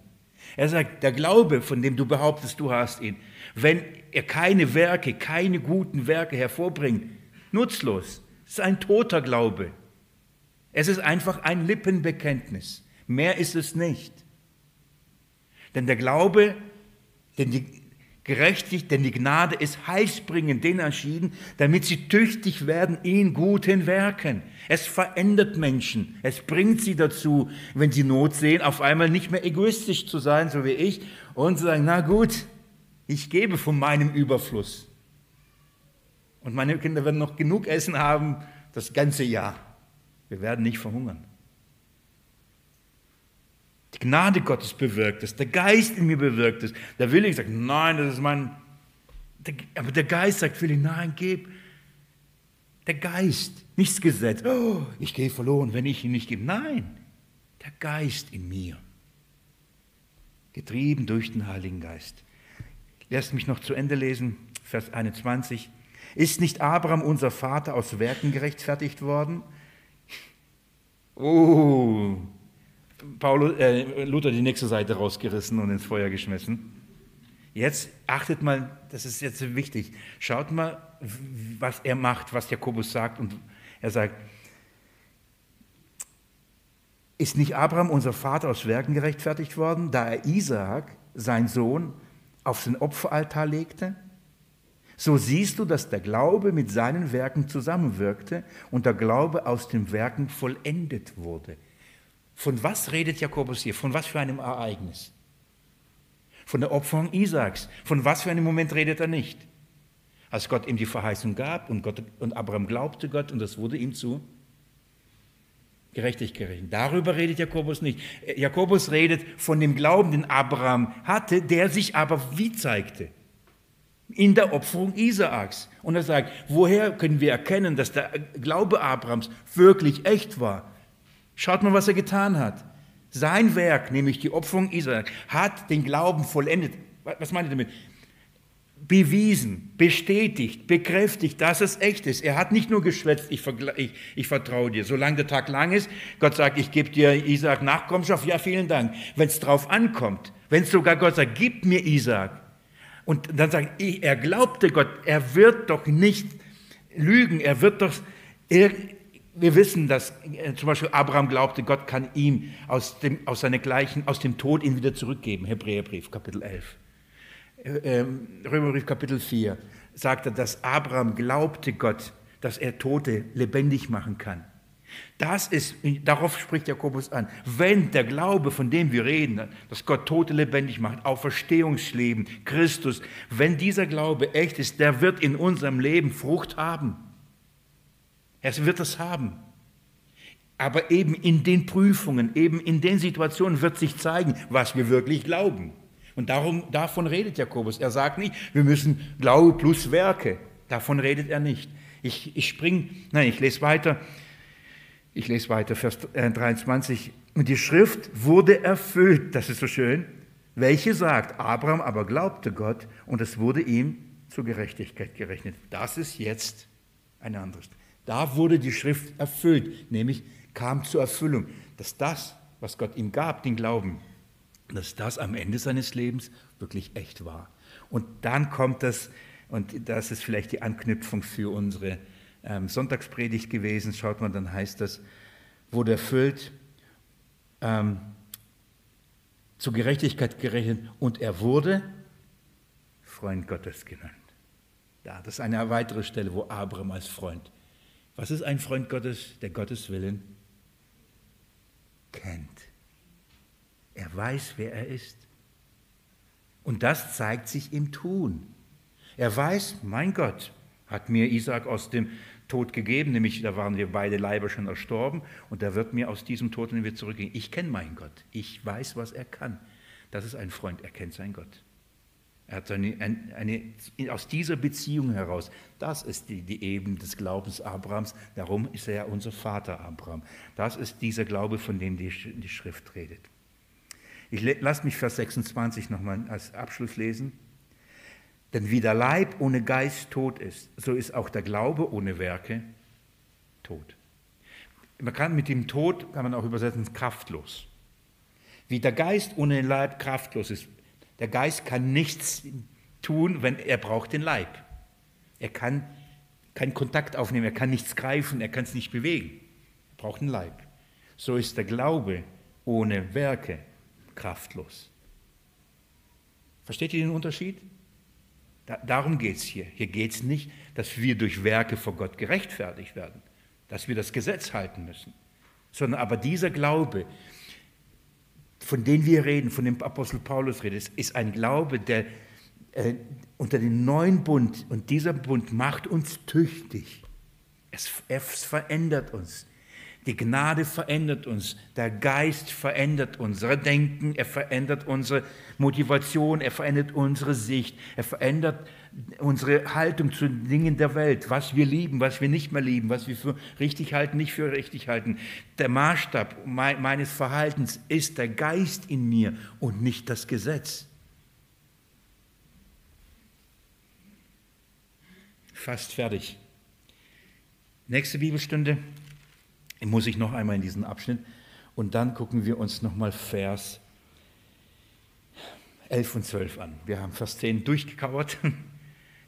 Er sagt, der Glaube, von dem du behauptest, du hast ihn, wenn er keine Werke, keine guten Werke hervorbringt, nutzlos. Es ist ein toter Glaube. Es ist einfach ein Lippenbekenntnis. Mehr ist es nicht. Denn der Glaube, denn die gerechtigt, denn die Gnade ist heilsbringend den erschienen, damit sie tüchtig werden in guten Werken. Es verändert Menschen. Es bringt sie dazu, wenn sie Not sehen, auf einmal nicht mehr egoistisch zu sein, so wie ich, und zu sagen, na gut, ich gebe von meinem Überfluss. Und meine Kinder werden noch genug Essen haben das ganze Jahr. Wir werden nicht verhungern. Die Gnade Gottes bewirkt es, der Geist in mir bewirkt es. Der Wille sagt, nein, das ist mein. Aber der Geist sagt, Willi, nein, gib. Der Geist, nicht das Gesetz. Oh, ich gehe verloren, wenn ich ihn nicht gebe. Nein, der Geist in mir. Getrieben durch den Heiligen Geist. Lasst mich noch zu Ende lesen, Vers 21. Ist nicht Abraham, unser Vater, aus Werken gerechtfertigt worden? Oh, Paulus, äh, Luther die nächste Seite rausgerissen und ins Feuer geschmissen. Jetzt achtet mal, das ist jetzt wichtig, schaut mal, was er macht, was Jakobus sagt. Und er sagt, ist nicht Abraham, unser Vater, aus Werken gerechtfertigt worden, da er Isaak, sein Sohn, auf den Opferaltar legte? So siehst du, dass der Glaube mit seinen Werken zusammenwirkte und der Glaube aus den Werken vollendet wurde. Von was redet Jakobus hier? Von was für einem Ereignis? Von der Opferung Isaaks. Von was für einem Moment redet er nicht? Als Gott ihm die Verheißung gab und, Gott, und Abraham glaubte Gott und das wurde ihm zu gerechtig gerechnet. Darüber redet Jakobus nicht. Jakobus redet von dem Glauben, den Abraham hatte, der sich aber wie zeigte? In der Opferung Isaaks. Und er sagt, woher können wir erkennen, dass der Glaube Abrahams wirklich echt war? Schaut mal, was er getan hat. Sein Werk, nämlich die Opferung Israel, hat den Glauben vollendet. Was meine ich damit? bewiesen, bestätigt, bekräftigt, dass es echt ist. Er hat nicht nur geschwätzt, ich, ich, ich vertraue dir. Solange der Tag lang ist, Gott sagt, ich gebe dir Isaac Nachkommenschaft, ja, vielen Dank. Wenn es drauf ankommt, wenn es sogar Gott sagt, gib mir Isaac. Und dann sagt er glaubte Gott, er wird doch nicht lügen, er wird doch, er, wir wissen, dass äh, zum Beispiel Abraham glaubte, Gott kann ihm aus dem, aus seiner gleichen, aus dem Tod ihn wieder zurückgeben. Hebräerbrief, Kapitel 11. Ähm, Römerbrief Kapitel 4 sagt er, dass Abraham glaubte Gott, dass er Tote lebendig machen kann. Das ist, darauf spricht Jakobus an. Wenn der Glaube, von dem wir reden, dass Gott Tote lebendig macht, Auferstehungsleben, Christus, wenn dieser Glaube echt ist, der wird in unserem Leben Frucht haben. Er wird es haben. Aber eben in den Prüfungen, eben in den Situationen wird sich zeigen, was wir wirklich glauben. Und darum, davon redet Jakobus. Er sagt nicht, wir müssen Glaube plus Werke. Davon redet er nicht. Ich, ich spring, nein, ich lese weiter. Ich lese weiter, Vers 23. Äh, Und die Schrift wurde erfüllt, das ist so schön, welche sagt, Abraham aber glaubte Gott und es wurde ihm zur Gerechtigkeit gerechnet. Das ist jetzt ein anderes. Da wurde die Schrift erfüllt, nämlich kam zur Erfüllung, dass das, was Gott ihm gab, den Glauben, dass das am Ende seines Lebens wirklich echt war. Und dann kommt das, und das ist vielleicht die Anknüpfung für unsere ähm, Sonntagspredigt gewesen, schaut man, dann heißt das, wurde erfüllt, ähm, zur Gerechtigkeit gerechnet und er wurde Freund Gottes genannt. Ja, das ist eine weitere Stelle, wo Abraham als Freund. Was ist ein Freund Gottes, der Gottes Willen kennt? Er weiß, wer er ist. Und das zeigt sich im Tun. Er weiß, mein Gott hat mir Isaac aus dem Tod gegeben, nämlich da waren wir beide Leiber schon erstorben und er wird mir aus diesem Tod wieder zurückgehen. Ich kenne meinen Gott. Ich weiß, was er kann. Das ist ein Freund, er kennt seinen Gott. Er hat eine, eine, eine, aus dieser Beziehung heraus, das ist die, die Ebene des Glaubens Abrahams, darum ist er ja unser Vater Abraham. Das ist dieser Glaube, von dem die, die Schrift redet. Ich lasse mich Vers 26 nochmal als Abschluss lesen. Denn wie der Leib ohne Geist tot ist, so ist auch der Glaube ohne Werke tot. Man kann mit dem Tod, kann man auch übersetzen, kraftlos. Wie der Geist ohne Leib kraftlos ist. Der Geist kann nichts tun, wenn er braucht den Leib. Er kann keinen Kontakt aufnehmen, er kann nichts greifen, er kann es nicht bewegen. Er braucht einen Leib. So ist der Glaube ohne Werke kraftlos. Versteht ihr den Unterschied? Da, darum geht es hier. Hier geht es nicht, dass wir durch Werke vor Gott gerechtfertigt werden, dass wir das Gesetz halten müssen, sondern aber dieser Glaube, von dem wir reden, von dem Apostel Paulus redet, ist ein Glaube, der äh, unter den neuen Bund, und dieser Bund macht uns tüchtig. Es, es verändert uns. Die Gnade verändert uns, der Geist verändert unser Denken, er verändert unsere Motivation, er verändert unsere Sicht, er verändert unsere Haltung zu Dingen der Welt, was wir lieben, was wir nicht mehr lieben, was wir für richtig halten, nicht für richtig halten. Der Maßstab meines Verhaltens ist der Geist in mir und nicht das Gesetz. Fast fertig. Nächste Bibelstunde muss ich noch einmal in diesen Abschnitt und dann gucken wir uns nochmal Vers 11 und 12 an. Wir haben Vers 10 durchgekauert,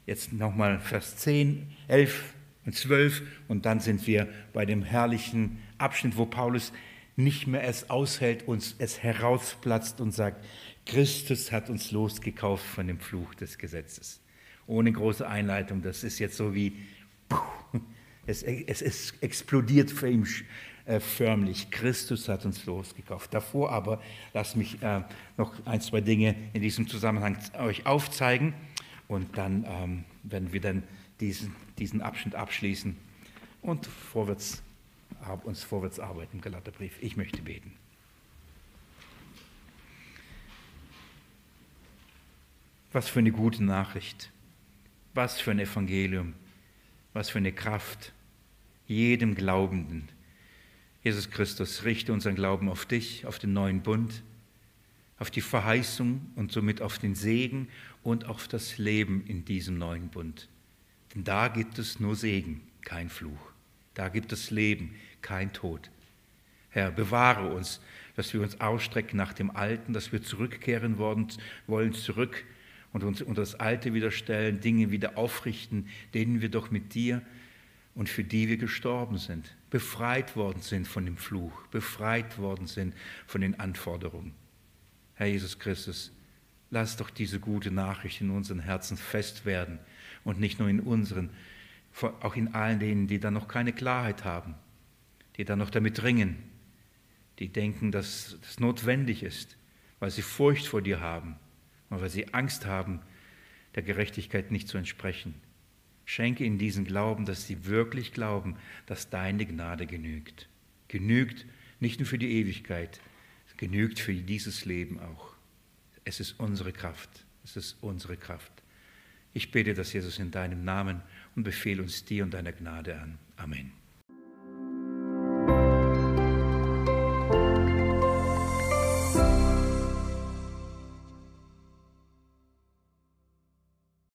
jetzt nochmal Vers 10, 11 und 12 und dann sind wir bei dem herrlichen Abschnitt, wo Paulus nicht mehr es aushält, uns es herausplatzt und sagt, Christus hat uns losgekauft von dem Fluch des Gesetzes. Ohne große Einleitung, das ist jetzt so wie, es, es, es explodiert für ihn äh, förmlich. Christus hat uns losgekauft. Davor aber, lasst mich äh, noch ein, zwei Dinge in diesem Zusammenhang euch aufzeigen und dann ähm, werden wir dann diesen, diesen Abschnitt abschließen und vorwärts, uns vorwärts arbeiten Galaterbrief. Ich möchte beten. Was für eine gute Nachricht. Was für ein Evangelium was für eine Kraft jedem Glaubenden. Jesus Christus, richte unseren Glauben auf dich, auf den neuen Bund, auf die Verheißung und somit auf den Segen und auf das Leben in diesem neuen Bund. Denn da gibt es nur Segen, kein Fluch. Da gibt es Leben, kein Tod. Herr, bewahre uns, dass wir uns ausstrecken nach dem Alten, dass wir zurückkehren wollen, zurück und uns unter das Alte wieder stellen, Dinge wieder aufrichten, denen wir doch mit dir und für die wir gestorben sind, befreit worden sind von dem Fluch, befreit worden sind von den Anforderungen. Herr Jesus Christus, lass doch diese gute Nachricht in unseren Herzen fest werden und nicht nur in unseren, auch in allen denen, die da noch keine Klarheit haben, die da noch damit ringen, die denken, dass es notwendig ist, weil sie Furcht vor dir haben und weil sie Angst haben, der Gerechtigkeit nicht zu entsprechen. Schenke ihnen diesen Glauben, dass sie wirklich glauben, dass deine Gnade genügt. Genügt nicht nur für die Ewigkeit, genügt für dieses Leben auch. Es ist unsere Kraft. Es ist unsere Kraft. Ich bete das, Jesus, in deinem Namen und befehle uns dir und deiner Gnade an. Amen.